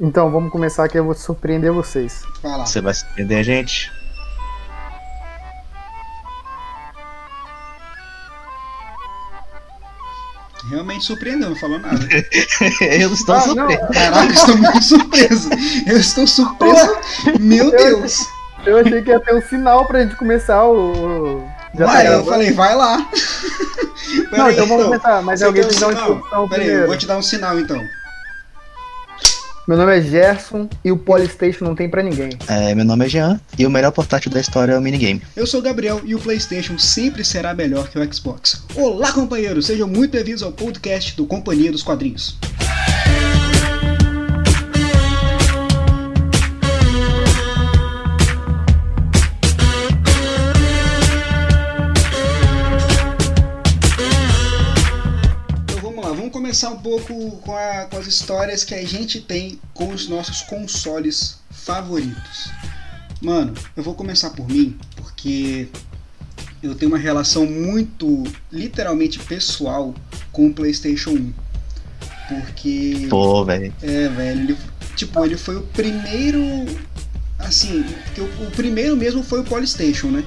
Então vamos começar que eu vou surpreender vocês. Vai lá. Você vai surpreender a gente? Realmente surpreendeu, não falou nada. eu estou Ah, surpreso. Caraca, eu estou muito surpreso. Eu estou surpreso. Meu Deus. Eu achei que ia ter um sinal pra gente começar o. Já tá eu falei, vai lá. Não, Peraí, então vamos começar, mas Você alguém que dar uma sinal? Peraí, eu primeiro. vou te dar um sinal então. Meu nome é Gerson e o Polystation não tem pra ninguém. É, meu nome é Jean e o melhor portátil da história é o minigame. Eu sou o Gabriel e o PlayStation sempre será melhor que o Xbox. Olá, companheiros, sejam muito bem-vindos ao podcast do Companhia dos Quadrinhos. Começar um pouco com, a- com as histórias que a gente tem com os nossos consoles favoritos. Mano, eu vou começar por mim, porque eu tenho uma relação muito, literalmente pessoal com o PlayStation 1. Porque. Pô, velho. É, velho, ele, tipo, ele foi o primeiro. Assim, porque o, o primeiro mesmo foi o Polystation, né?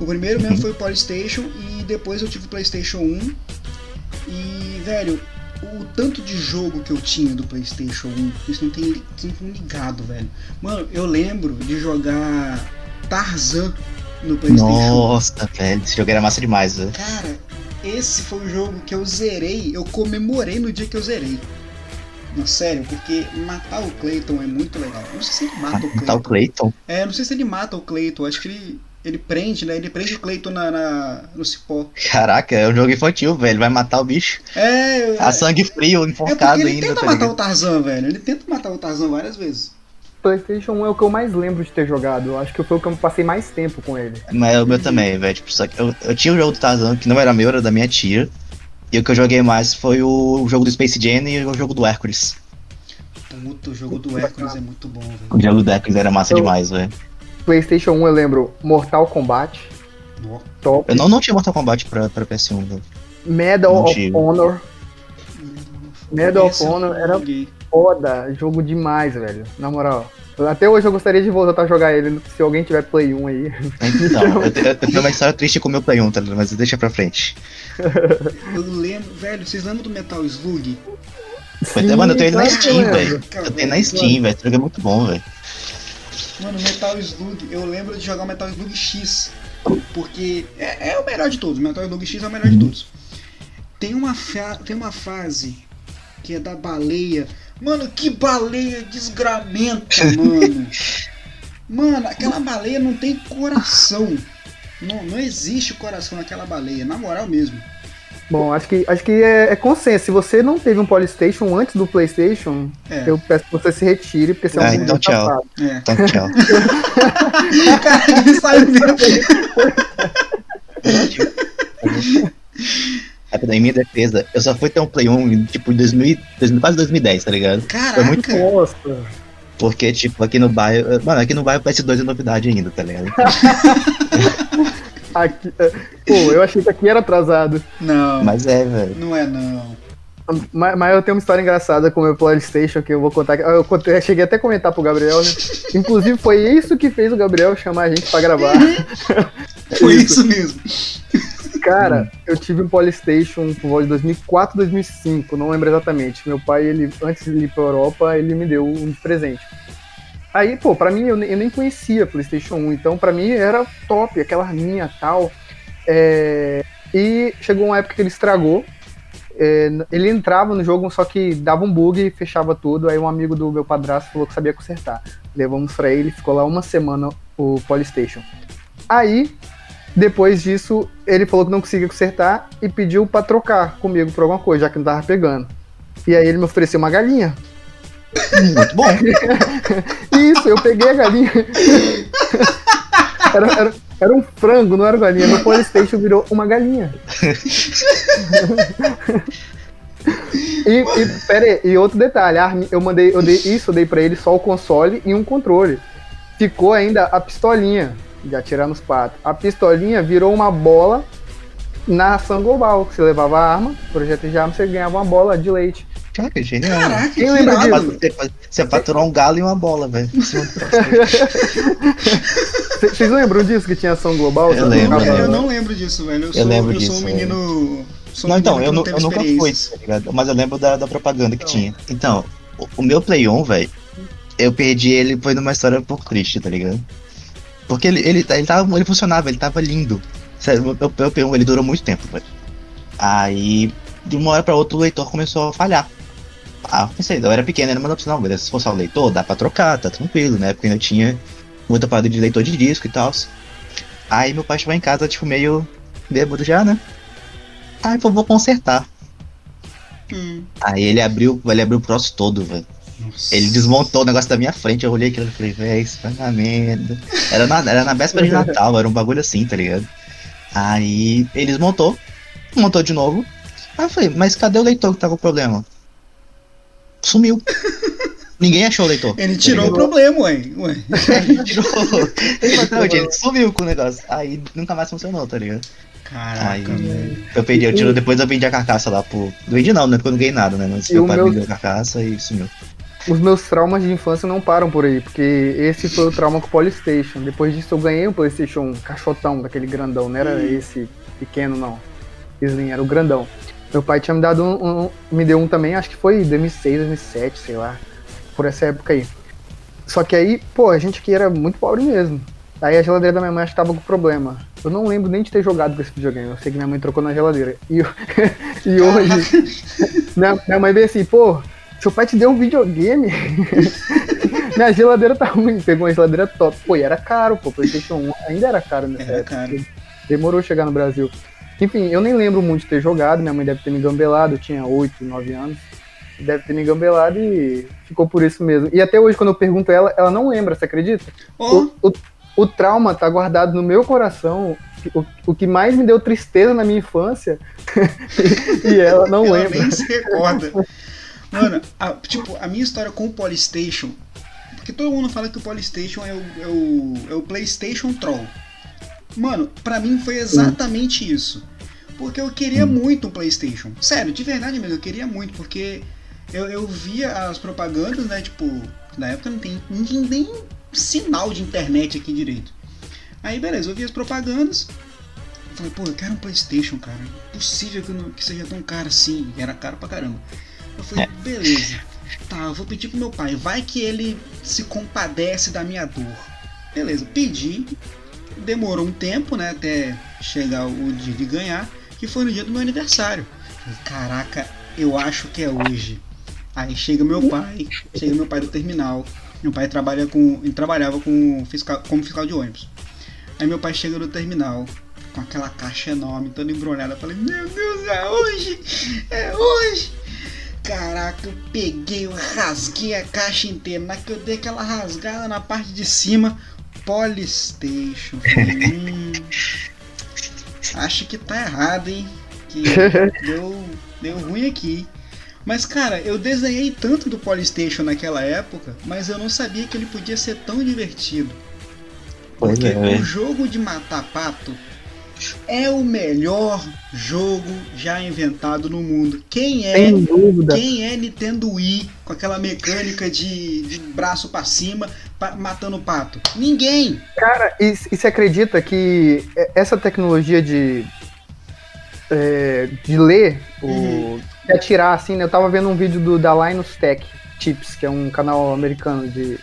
O primeiro mesmo Uhum. foi o Polystation e depois eu tive o PlayStation 1. E, velho, o tanto de jogo que eu tinha do PlayStation 1, isso não tem, li- não tem ligado, velho. Mano, eu lembro de jogar Tarzan no PlayStation 1. Nossa, velho. Esse jogo era massa demais, velho. Cara, esse foi o jogo que eu zerei, eu comemorei no dia que eu zerei. Não, sério, porque matar o Clayton é muito legal. Não sei se ele mata o Tá o Clayton. Clayton. É, não sei se ele mata o Clayton, acho que ele, ele prende, né? Ele prende o Clayton na, na- no cipó. Caraca, é um jogo infantil, velho. Vai matar o bicho. É, é, A sangue frio, é enforcado porque ele ainda, tenta tá matar ligado? o Tarzan, velho. Ele tenta matar o Tarzan várias vezes. PlayStation 1 é o que eu mais lembro de ter jogado. Eu acho que foi o que eu passei mais tempo com ele. Mas é o meu também, velho. Tipo, só que eu, eu tinha o jogo do Tarzan, que não era meu, era da minha tia. E o que eu joguei mais foi o jogo do Space Jam e o jogo do Hércules. Puta, o jogo do Hércules é muito bom, velho. O jogo do Hércules era massa Eu- demais, velho. PlayStation 1 eu lembro Mortal Kombat, top. Eu não, não tinha Mortal Kombat pra, pra PS1, velho. Medal Não of tive. Honor, Medal of Honor era foda. Jogo demais, velho. Na moral. Até hoje eu gostaria de voltar a jogar ele. Se alguém tiver Play 1 aí. Então, eu, te- eu tenho uma história triste com o meu Play 1, tá ligado? Mas deixa pra frente. Eu lembro, velho, vocês lembram do Metal Slug? Até- mano, eu tenho ele na Steam, velho. Eu tenho na Steam, velho. Esse jogo é muito bom, velho. Mano, Metal Slug, eu lembro de jogar o Metal Slug X. Porque é, é o melhor de todos. Metal Slug X é o melhor de todos. Tem uma, tem uma fase que é da baleia. Mano, que baleia desgramenta, mano. Mano, aquela baleia não tem coração. Não, não existe coração naquela baleia, na moral mesmo. Bom, acho que, acho que é, é consenso. Se você não teve um Polystation antes do PlayStation, É. eu peço que você se retire, porque você é um Ah, então tchau. É. Então, tchau. Cara, ele saiu mesmo. Rapidão, em minha defesa, eu só fui ter um Play 1, tipo, em 2000, 2000, quase 20zid, tá ligado? Caraca. muito Nossa. Porque, tipo, aqui no bairro. Mano, aqui no bairro o PS2 é novidade ainda, tá ligado? Aqui, é, pô, eu achei que aqui era atrasado. Não, Mas é, velho. não é não. Mas, mas eu tenho uma história engraçada com o meu PlayStation que eu vou contar. Eu contei- cheguei até a comentar pro Gabriel, né? Inclusive, foi isso que fez o Gabriel chamar a gente pra gravar. Foi isso mesmo. Cara, eu tive um Polystation por volta de 2004, 2005, não lembro exatamente. Meu pai, ele antes de ir pra Europa, ele me deu um presente. Aí, pô, pra mim, eu, ne- eu nem conhecia PlayStation 1, então pra mim era top, aquela arminha tal. É, E chegou uma época que ele estragou. É, ele entrava no jogo, só que dava um bug e fechava tudo. Aí um amigo do meu padrasto falou que sabia consertar. Levamos pra ele, ficou lá uma semana o Polystation. Aí, depois disso, ele falou que não conseguia consertar e pediu pra trocar comigo por alguma coisa, já que não tava pegando. E aí ele me ofereceu uma galinha. Muito bom. Isso, eu peguei a galinha. Era, era, era um frango, não era galinha. No Polystation virou uma galinha. E, e, pera aí, e outro detalhe, eu mandei, eu dei isso, eu dei pra ele só o console e um controle. Ficou ainda a pistolinha de atirar nos patos. A pistolinha virou uma bola na ação global. que Você levava a arma, projeto de arma, você ganhava uma bola de leite. Caraca, genial. Caraca, Quem que lembra irado. Você, você faturou um galo e uma bola, velho. Cê- Vocês lembram disso que tinha ação global? Eu lembro, Eu não lembro disso, velho. Eu, Eu sou, lembro eu sou disso, um menino. Sou um Não, então, menino eu, eu nunca fui, tá ligado? Mas eu lembro da, da propaganda que Então. tinha. Então, o, o meu Play 1, velho, eu perdi ele, foi numa história um pouco triste, tá ligado? Porque ele, ele, ele, tava, ele funcionava, ele tava lindo. Sério, o meu, meu Play 1, ele durou muito tempo, velho. Aí, de uma hora pra outra, o leitor começou a falhar. Ah, eu pensei, eu era pequeno, era uma opção, não, beleza, se for só o leitor, dá pra trocar, tá tranquilo, né? Porque ainda tinha muita parada de leitor de disco e tal. Aí meu pai chegou em casa, tipo, meio bêbado já, né? Aí eu vou consertar. Hum. Aí ele abriu, ele abriu o próximo todo, velho. Ele desmontou o negócio da minha frente, eu olhei aquilo e falei, véi, isso vai na merda. Era na, era na véspera de Natal, era um bagulho assim, tá ligado? Aí ele desmontou, montou de novo. Aí eu falei, mas cadê o leitor que tá com o problema? Sumiu. Ninguém achou o leitor. Ele tirou o problema, ué. ué. Ele tirou. Ele falou, "Não, gente, sumiu com o negócio. Aí nunca mais funcionou, tá ligado? Caraca, Aí velho. eu perdi, eu tiro, depois eu vendi a carcaça lá pro. Não vendi não, né? Porque eu não ganhei nada, né? Mas E meu pai meu- vendeu a carcaça e sumiu. Os meus traumas de infância não param por aí, porque esse foi o trauma com o Polystation. Depois disso eu ganhei um Playstation um caixotão, daquele grandão, não era Hum. esse pequeno não. Slim, era o grandão. Meu pai tinha me dado um, um- me deu um também, acho que foi 2006, 2007, sei lá, por essa época aí. Só que aí, pô, a gente aqui era muito pobre mesmo. Aí a geladeira da minha mãe acho que tava com problema. Eu não lembro nem de ter jogado com esse videogame. Eu sei que minha mãe trocou na geladeira. E, eu- e hoje, minha, minha mãe veio assim, pô, seu pai te deu um videogame? minha geladeira tá ruim. Pegou uma geladeira top. Pô, e era caro, pô. PlayStation 1 ainda era caro nessa Era caro. Demorou chegar no Brasil. Enfim, eu nem lembro muito de ter jogado. Minha mãe deve ter me gambelado. Eu tinha 8, 9 anos. Deve ter me gambelado e ficou por isso mesmo. E até hoje, quando eu pergunto a ela, ela não lembra, você acredita? Ó, O, o, o trauma tá guardado no meu coração. O, o que mais me deu tristeza na minha infância. e ela não ela lembra. nem se recorda. Mano, a- tipo, a minha história com o Polystation. Porque todo mundo fala que o Polystation é o, é o, é o PlayStation Troll. Mano, pra mim foi exatamente isso. Porque eu queria muito um PlayStation. Sério, de verdade mesmo, eu queria muito. Porque eu, eu via as propagandas, né? Tipo, na época não tem ninguém, nem sinal de internet aqui direito. Aí, beleza, eu vi as propagandas. Falei, pô, eu quero um PlayStation, cara. Impossível que, não, que seja tão caro assim. E era caro pra caramba. Eu falei, beleza. Tá, eu vou pedir pro meu pai. Vai que ele se compadece da minha dor. Beleza, pedi. Demorou um tempo, né? Até chegar o dia de ganhar. Que foi no dia do meu aniversário. Falei, Caraca, eu acho que é hoje. Aí chega meu pai. Chega meu pai do terminal. Meu pai trabalha com. Trabalhava com fiscal, como fiscal de ônibus. Aí meu pai chega no terminal com aquela caixa enorme, toda embrulhada. Eu falei, meu Deus, é hoje! É hoje! Caraca, eu peguei, eu rasguei a caixa inteira. Na que eu dei aquela rasgada na parte de cima, Polystation. Hum, acho que tá errado, hein? Que deu, deu ruim aqui. Mas, cara, eu desenhei tanto do Polystation naquela época, mas eu não sabia que ele podia ser tão divertido. Porque é, velho. o jogo de matar pato é o melhor jogo já inventado no mundo. Quem é Sem dúvida. quem é Nintendo Wii com aquela mecânica de, de braço pra cima matando o pato? Ninguém! Cara, e, e você acredita que essa tecnologia de, é, de ler, o, Uhum. de atirar, assim, né? Eu tava vendo um vídeo do, da Linus Tech Tips, que é um canal americano de,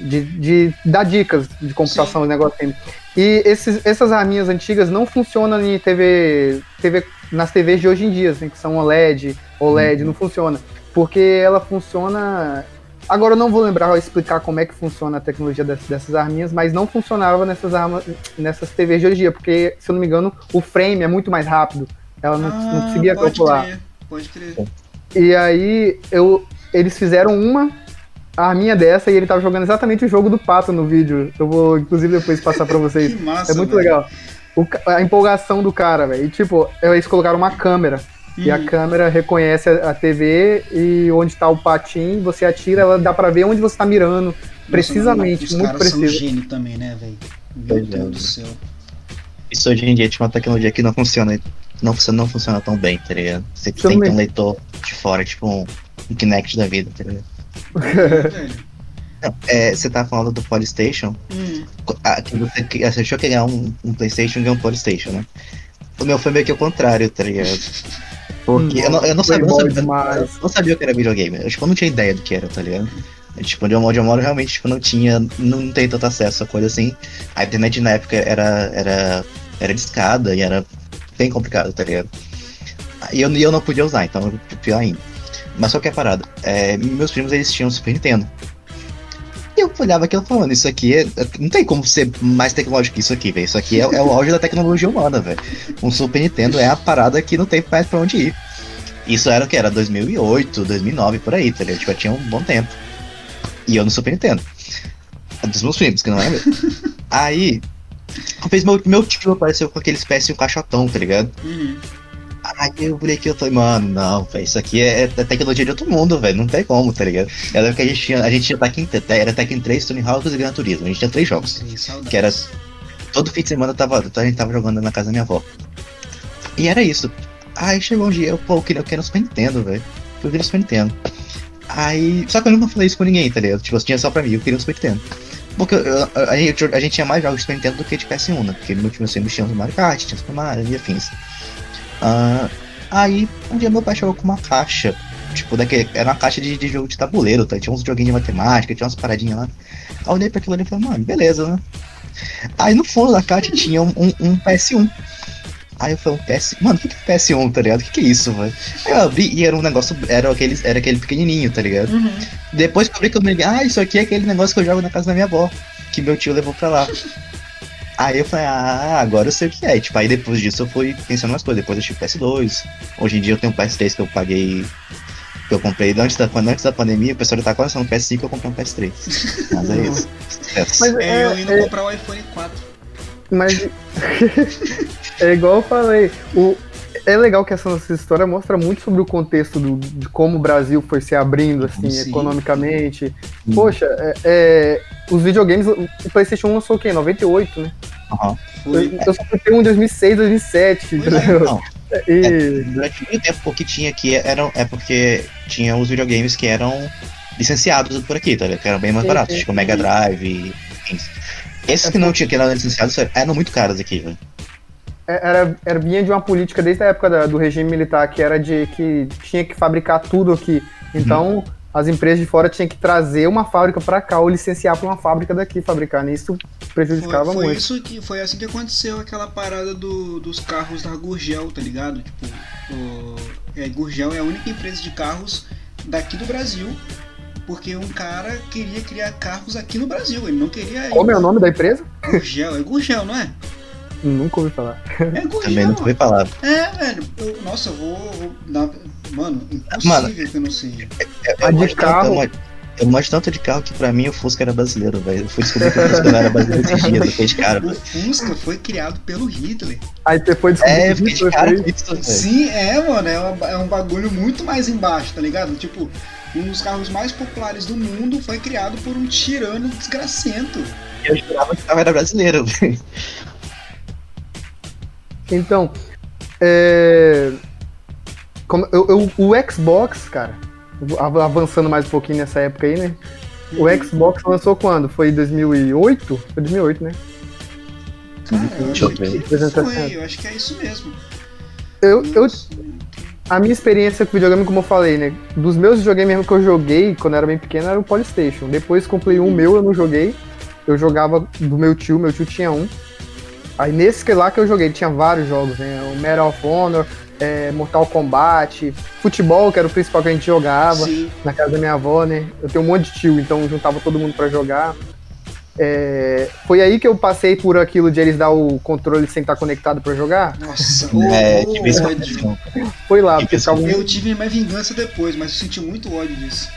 de, de dar dicas de computação e negócio assim. E esses, essas arminhas antigas não funcionam em TV, TV, nas TVs de hoje em dia, assim, que são OLED, OLED, não funciona. Porque ela funciona Agora eu não vou lembrar explicar como é que funciona a tecnologia dessas, dessas arminhas, mas não funcionava nessas armas, nessas TVs de hoje em dia, porque, se eu não me engano, o frame é muito mais rápido. Ela não, não conseguia Ah, pode calcular. crer, pode crer. E aí eu, eles fizeram uma arminha dessa e ele tava jogando exatamente o jogo do pato no vídeo. Eu vou, inclusive, depois passar pra vocês. Que massa, É muito velho. legal. O a empolgação do cara, velho. E tipo, eles colocaram uma câmera. E a câmera reconhece a a TV e onde tá o patinho, você atira, ela dá pra ver onde você tá mirando. Nossa, precisamente, Os muito caras são preciso. gênio também, né, velho? Meu é, Deus né? do céu. Isso hoje em dia tinha uma tecnologia que não funciona não, funciona- não funciona tão bem, tá ligado? Você eu tem que ter um leitor de fora, tipo um, um Kinect da vida, tá ligado? É, você tá falando do Polystation, Hum, ah, que você, que- você achou que ganhar um, um Playstation e ganhar um Polystation, né? O meu foi meio que o contrário, tá ligado? Porque eu não, eu não sabia, eu não sabia, eu não sabia o que era videogame. Eu, tipo, eu não tinha ideia do que era, tá ligado? Eu, Tipo, onde eu, onde eu moro realmente tipo, não tinha, não tem tanto acesso a coisa assim. A internet na época era, era, era discada e era bem complicado, tá ligado? E eu, e eu não podia usar, então pior ainda. Mas só que é a parada, é, meus primos eles tinham Super Nintendo. E eu olhava aquilo falando, isso aqui é, não tem como ser mais tecnológico que isso aqui, velho. Isso aqui é, é o auge da tecnologia humana, velho. Um Super Nintendo é a parada que não tem mais pra onde ir. Isso era o que? Era 2008, 2009, por aí, tá ligado? Tipo, tinha um bom tempo. E eu no Super Nintendo. Dos meus primos, que não é meu. Aí, fez meu, meu tio apareceu com aquele espécie de um caixotão, tá ligado? uhum. Aí eu olhei aqui e falei, mano, não, velho, isso aqui é, é tecnologia de outro mundo, velho, não tem como, tá ligado? Eu lembro que a gente tinha, a gente tinha Tekken, era Tekken 3, Tony Hawks e Gran Turismo, a gente tinha três jogos. Sim. Que era. Todo fim de semana eu tava, a gente tava jogando na casa da minha avó. E era isso. Aí chegou um dia, eu, pô, eu queria, eu quero Super Nintendo, velho. Eu queria Super Nintendo. Aí. Só que eu nunca falei isso com ninguém, tá ligado? Tipo, eu tinha só pra mim, eu queria um Super Nintendo. Porque eu- eu- a, gente, a gente tinha mais jogos de Super Nintendo do que de PS1, né? Porque no time sempre tinha o Mario Kart, tinha Super Mario e afins. Ah, aí, um dia meu pai chegou com uma caixa. Tipo, daquele, era uma caixa de, de jogo de tabuleiro, tá? Tinha uns joguinhos de matemática, tinha umas paradinhas lá. Aí eu olhei pra aquilo ali e falei, mano, beleza, né? Aí no fundo da caixa tinha um, um, um PS1. Aí eu falei, um PS. Mano, o que, que é PS1, tá ligado? O que, que é isso, velho? Aí eu abri e era um negócio. Era aquele, era aquele pequenininho, tá ligado? Uhum. Depois que eu abri que eu me liguei, ah, isso aqui é aquele negócio que eu jogo na casa da minha avó. Que meu tio levou pra lá. Aí eu falei, ah, agora eu sei o que é. Tipo, aí depois disso eu fui pensando nas coisas. Depois eu tive PS2. Hoje em dia eu tenho um PS3 que eu paguei. Que eu comprei antes da, antes da pandemia. O pessoal já tá quase no PS5 eu comprei um PS3. Mas é isso. Mas É, eu é, indo é, comprar o iPhone 4. mas é igual eu falei. O, é legal que essa nossa história mostra muito sobre o contexto do, de como o Brasil foi se abrindo assim, Sim. economicamente. Poxa, é, é, os videogames, o PlayStation 1 lançou o quê? 98, né? Aham. Foi. Eu, só fui ter um em 2006, 2007, Pois é, entendeu? Não, E, durante muito tempo o que tinha aqui eram, é porque tinha os videogames que eram licenciados por aqui, tá ligado? Que eram bem mais Sim, baratos, sim. tipo Mega Drive e enfim. Esses que não tinham, que eram licenciados, eram muito caros aqui, velho. É, era, era vinha de uma política desde a época da- do regime militar que era de que tinha que fabricar tudo aqui. Então, as empresas de fora tinham que trazer uma fábrica para cá ou licenciar para uma fábrica daqui fabricar. né? Isso prejudicava Foi, foi muito. isso que foi assim que aconteceu aquela parada do, dos carros da Gurgel, tá ligado? Tipo, o, é, Gurgel é a única empresa de carros daqui do Brasil, porque um cara queria criar carros aqui no Brasil, ele não queria. Como é o nome da empresa? Gurgel, é Gurgel, não é? Nunca ouvi falar. É. Também não ouvi falar. É, velho. Eu- nossa, eu vou, vou dar. Mano, impossível Mano, que eu não sei. Eu A de tanto- carro- Eu manjo tanto de carro que pra mim o Fusca era brasileiro, velho. Eu fui descobrir que o Fusca não era brasileiro esses dias, eu fiquei de cara, O. Fusca foi criado pelo Hitler. Aí depois descobriu É, eu fiquei de cara isso, velho. Sim, é, mano, é, uma- é um bagulho muito mais embaixo, tá ligado? Tipo, um dos carros mais populares do mundo foi criado por um tirano desgracento. Eu jurava que o carro era brasileiro, velho. Então, é, como eu, eu- o Xbox, cara, av- avançando mais um pouquinho nessa época aí, né? O Xbox lançou quando? Foi em 2008? Foi 2008, né? Cara, eu Deixa eu ver. que 360. foi, eu acho que é isso mesmo. Eu, eu, a minha experiência com videogame, como eu falei, né? Dos meus videogames mesmo que eu joguei quando eu era bem pequeno era o Polystation. Depois comprei um meu, eu não joguei. Eu jogava do meu tio, meu tio tinha um. Aí nesse que lá que eu joguei, tinha vários jogos, né? O Medal of Honor, é, Mortal Kombat, futebol, que era o principal que a gente jogava Sim. na casa da minha avó, né? Eu tenho um monte de tio, então juntava todo mundo pra jogar. É, foi aí que eu passei por aquilo de eles dar o controle sem estar conectado pra jogar. Nossa, É, ô, tive ódio. Foi lá, um Eu tive minha vingança depois, mas eu senti muito ódio disso.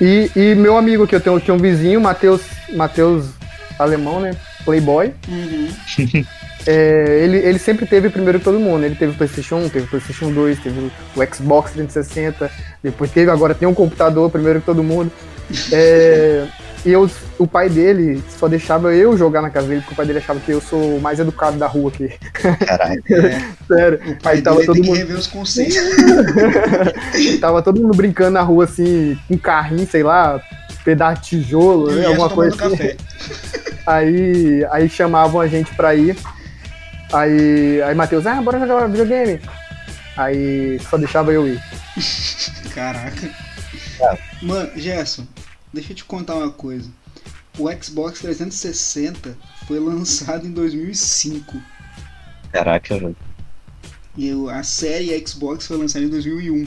E, e meu amigo aqui, eu tenho, tinha um vizinho, Matheus Matheus Alemão, né? Playboy. Uhum. É, ele, ele sempre teve primeiro que todo mundo. Ele teve o PlayStation 1, teve o PlayStation 2, teve o, o Xbox 360, depois teve, agora tem um computador primeiro que todo mundo. É, E eu, o pai dele só deixava eu jogar na casa dele, porque o pai dele achava que eu sou o mais educado da rua aqui. Caralho. É, Sério. o pai Aí tava todo tem que mundo. rever os conceitos. tava todo mundo brincando na rua assim, com carrinho, sei lá, pedaço de tijolo, né, alguma coisa assim. café. Aí, aí chamavam a gente pra ir. Aí, aí Matheus, ah, bora jogar videogame. Aí só deixava eu ir. Caraca. Ah. Mano, Gerson, deixa eu te contar uma coisa. O Xbox 360 foi lançado em 2005. Caraca, velho. E o- a série Xbox foi lançada em 2001.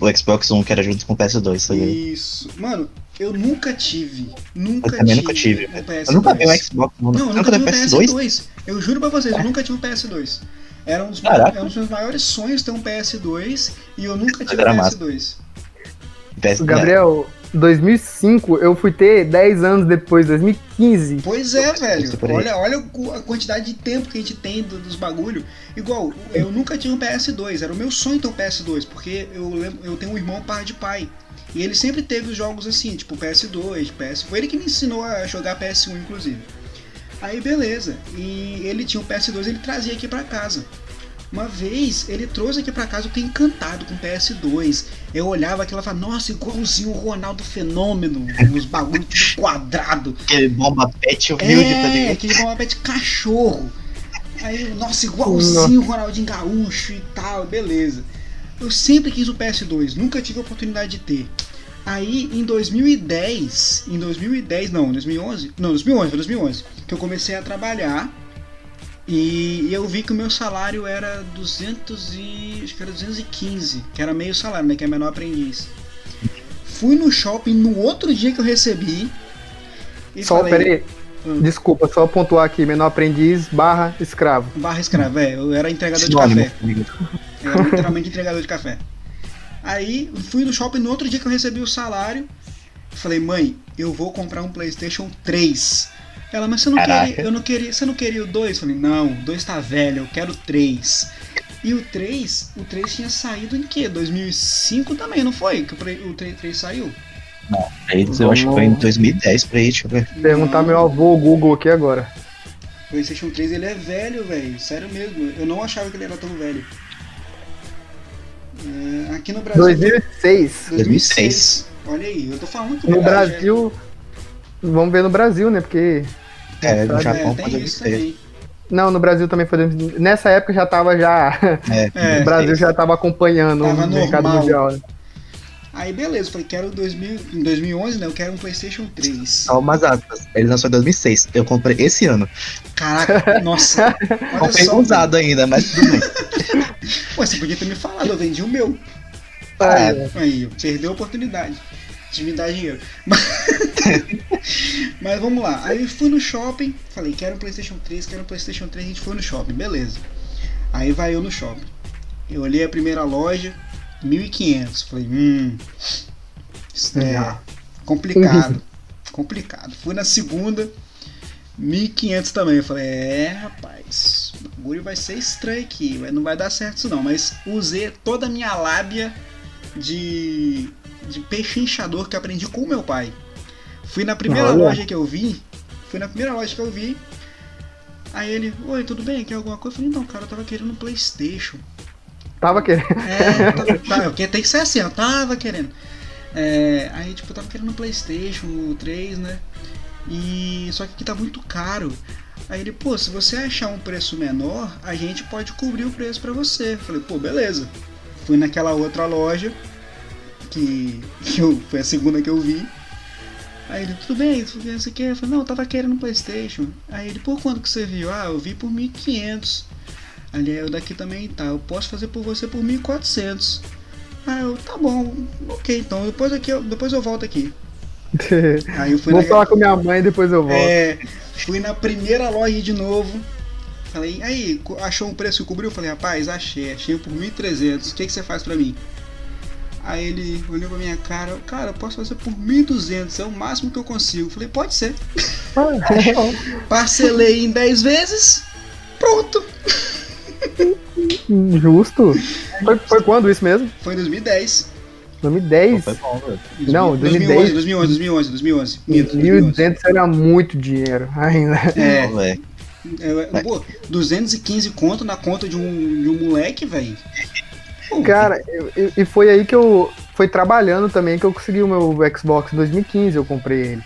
O Xbox One que era junto com o PS2, tá ligado? Isso. Mano, eu nunca tive. Nunca Eu também tive. nunca tive, um velho. PS2. Eu nunca vi um Xbox One. Não, eu nunca nunca tive vi um um PS2? PS2. Eu juro pra vocês, eu nunca tive um PS2. Era um dos, Caraca. era um dos meus maiores sonhos ter um PS2 e eu nunca tive um massa. PS2. PS... Gabriel, 2005 eu fui ter 10 anos depois, 2015. Pois é, velho. Olha, olha o- a quantidade de tempo que a gente tem do- dos bagulho. Igual, eu nunca tive um PS2. Era o meu sonho ter um PS2, porque eu, lembro- eu tenho um irmão par de pai. E ele sempre teve os jogos assim, tipo PS2, PS. Foi ele que me ensinou a jogar PS1, inclusive. Aí beleza. E ele tinha um PS2, ele trazia aqui pra casa. Uma vez ele trouxe aqui pra casa, eu fiquei encantado com o PS2. Eu olhava aquilo e falava, nossa, igualzinho o Ronaldo Fenômeno, os bagulho tudo quadrado. Aquele bomba pet humilde, tá É, ligado? aquele bomba pet cachorro. Aí, nossa, igualzinho o Ronaldinho Gaúcho e tal, beleza. Eu sempre quis o PS2, nunca tive a oportunidade de ter. Aí, em 2010, em 2010, não, em 2011, não, 2011, foi 2011, que eu comecei a trabalhar e eu vi que o meu salário era 200 e, acho que era 215, que era meio salário, né, que é menor aprendiz. Fui no shopping no outro dia que eu recebi e Só, falei, peraí. Hum. Desculpa, só pontuar aqui, menor aprendiz barra escravo. Barra escravo, é, eu era entregador de Sinônimo, café. tá ligado? Eu era literalmente entregador de café. Aí fui no shopping no outro dia que eu recebi o salário. Falei, mãe, eu vou comprar um Playstation 3. Ela, mas você não Caraca. queria. Eu não queria. Você não queria o 2? Falei, não, o 2 tá velho, eu quero o 3. E o 3, o 3 tinha saído em que? 2005 também, não foi? Que o pre- o 3, 3 saiu? Aí, eu acho que foi em 2010 pra aí, deixa eu ver. Perguntar Não, meu avô, o Google aqui agora. O PlayStation 3 ele é velho, velho. Sério mesmo. Eu não achava que ele era tão velho. É, aqui no Brasil. 2006. 2006. Olha aí, eu tô falando que No o Brasil- Brasil. Vamos ver no Brasil, né? Porque. É, no É, Japão É, foi tem isso 2006. também. Não, no Brasil também foi. 2000. Nessa época já tava já. É, É, o Brasil já tava acompanhando Tava o mercado normal. mundial. né? Aí beleza, eu falei, quero 2000, em 2011, né? Eu quero um PlayStation 3. Só umas aspas. Ele lançou em 2006. Eu comprei esse ano. Caraca, nossa. Comprei só. usado ainda, mas tudo bem. Ué, você podia ter me falado, eu vendi o meu. Ah, É, Aí, perdeu a oportunidade de me dar dinheiro. Mas, mas vamos lá. Aí fui no shopping, falei, quero um PlayStation 3, quero um PlayStation 3, a gente foi no shopping, beleza. Aí vai eu no shopping. Eu olhei a primeira loja, 1500. Falei, hum. Isso é complicado. complicado. Fui na segunda, 1500 também. Eu falei, é, rapaz, o bagulho vai ser estranho aqui, não vai dar certo isso não. Mas usei toda a minha lábia de, de peixe inchador que aprendi com meu pai. Fui na primeira Olha. loja que eu vi, fui na primeira loja que eu vi. Aí ele, oi, tudo bem? Quer alguma coisa? Eu falei, não, cara, eu tava querendo um Playstation. Tava querendo. É, porque tem que ser assim, eu tava querendo. É, aí, tipo, eu tava querendo um Playstation o 3, né? E só que aqui tá muito caro. Aí ele, pô, se você achar um preço menor, a gente pode cobrir o preço pra você. Eu falei, pô, beleza. Fui naquela outra loja, que, que eu, foi a segunda que eu vi. Aí ele, tudo bem, tudo bem, você quer? Eu falei, não, eu tava querendo um Playstation. Aí ele, por quanto que você viu? Ah, eu vi por 1.500. Ali eu daqui também tá, eu posso fazer por você por 1.400. Ah, eu, tá bom, ok, então depois, aqui, eu- depois eu volto aqui. Aí eu fui Vou na, falar com minha mãe e depois eu volto. é, fui na primeira loja de novo. Falei, aí, achou um preço que cobriu? Falei, rapaz, achei, achei por 1.300. O que, que você faz pra mim? Aí ele olhou pra minha cara, cara, eu posso fazer por 1.200, é o máximo que eu consigo. Falei, pode ser. Parcelei em 10 vezes, pronto. Justo. Foi, foi quando isso mesmo? Foi em 2010. 2010. Foi bom, velho. Não, 2011, 2010. 2011, 2011, 2011. Minto, 2011. 1.200 era muito dinheiro ainda. É, Bom, velho. é, pô, 215 conto na conta de um, de um moleque, velho. Cara, eu- eu- e foi aí que eu. Foi trabalhando também que eu consegui o meu Xbox em 2015, eu comprei ele.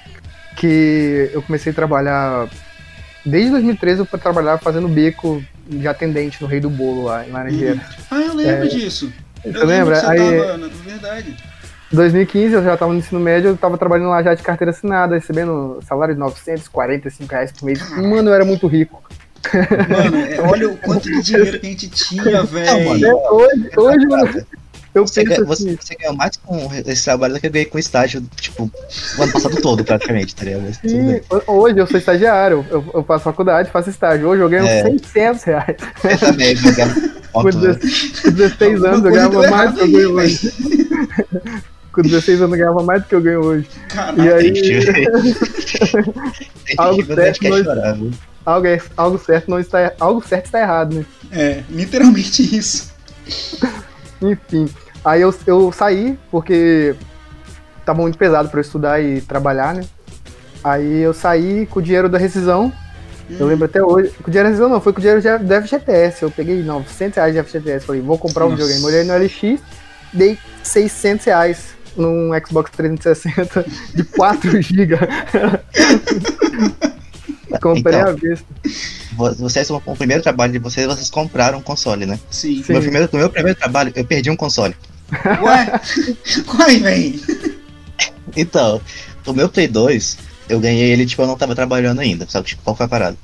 Que eu comecei a trabalhar. Desde 2013 eu fui trabalhar fazendo beco de atendente no Rei do Bolo lá em Laranjeira. Ah, eu lembro É. disso. Eu Você lembro lembra? você Aí, tava, verdade. 2015 eu já tava no ensino médio, eu tava trabalhando lá já de carteira assinada, recebendo salário de 945 reais por mês. Mano, eu era muito rico. Mano, é, olha o quanto de dinheiro que a gente tinha, velho. É, hoje, hoje mano, eu Você, penso ganha- assim, você ganhou mais com esse trabalho do que eu ganhei com estágio, tipo, o ano passado todo, praticamente, tá ligado? Sim, hoje eu sou estagiário, eu, eu faço faculdade, faço estágio. Hoje eu ganho É. 600 reais. Eu também, vou ganhar Com ponto, velho. 16 com 16 anos eu ganhava mais do que eu ganho hoje. Com 16 anos eu ganhava mais do que eu ganho hoje. Caralho. E aí, Algo certo, algo, é- algo certo não está. Algo certo está errado, né? É, literalmente isso. Enfim. Aí eu, eu saí, porque tava muito pesado eu estudar e trabalhar, né? Aí eu saí com o dinheiro da rescisão. Eu Hum. lembro até hoje. Com o dinheiro da rescisão não, foi com o dinheiro do FGTS. Eu peguei 900 reais de FGTS. Falei, vou comprar um Nossa. videogame. Olhei no LX, dei 600 reais num Xbox 360 de 4 GB. Comprei Então. a vista. Vo- Vocês, o primeiro trabalho de vocês, vocês compraram um console, né? Sim. Sim. Meu primeiro, no meu primeiro trabalho, eu perdi um console. Ué? Ué, velho. Então, o meu Play 2, eu ganhei ele, tipo, eu não tava trabalhando ainda, sabe? Tipo, qual foi a parada?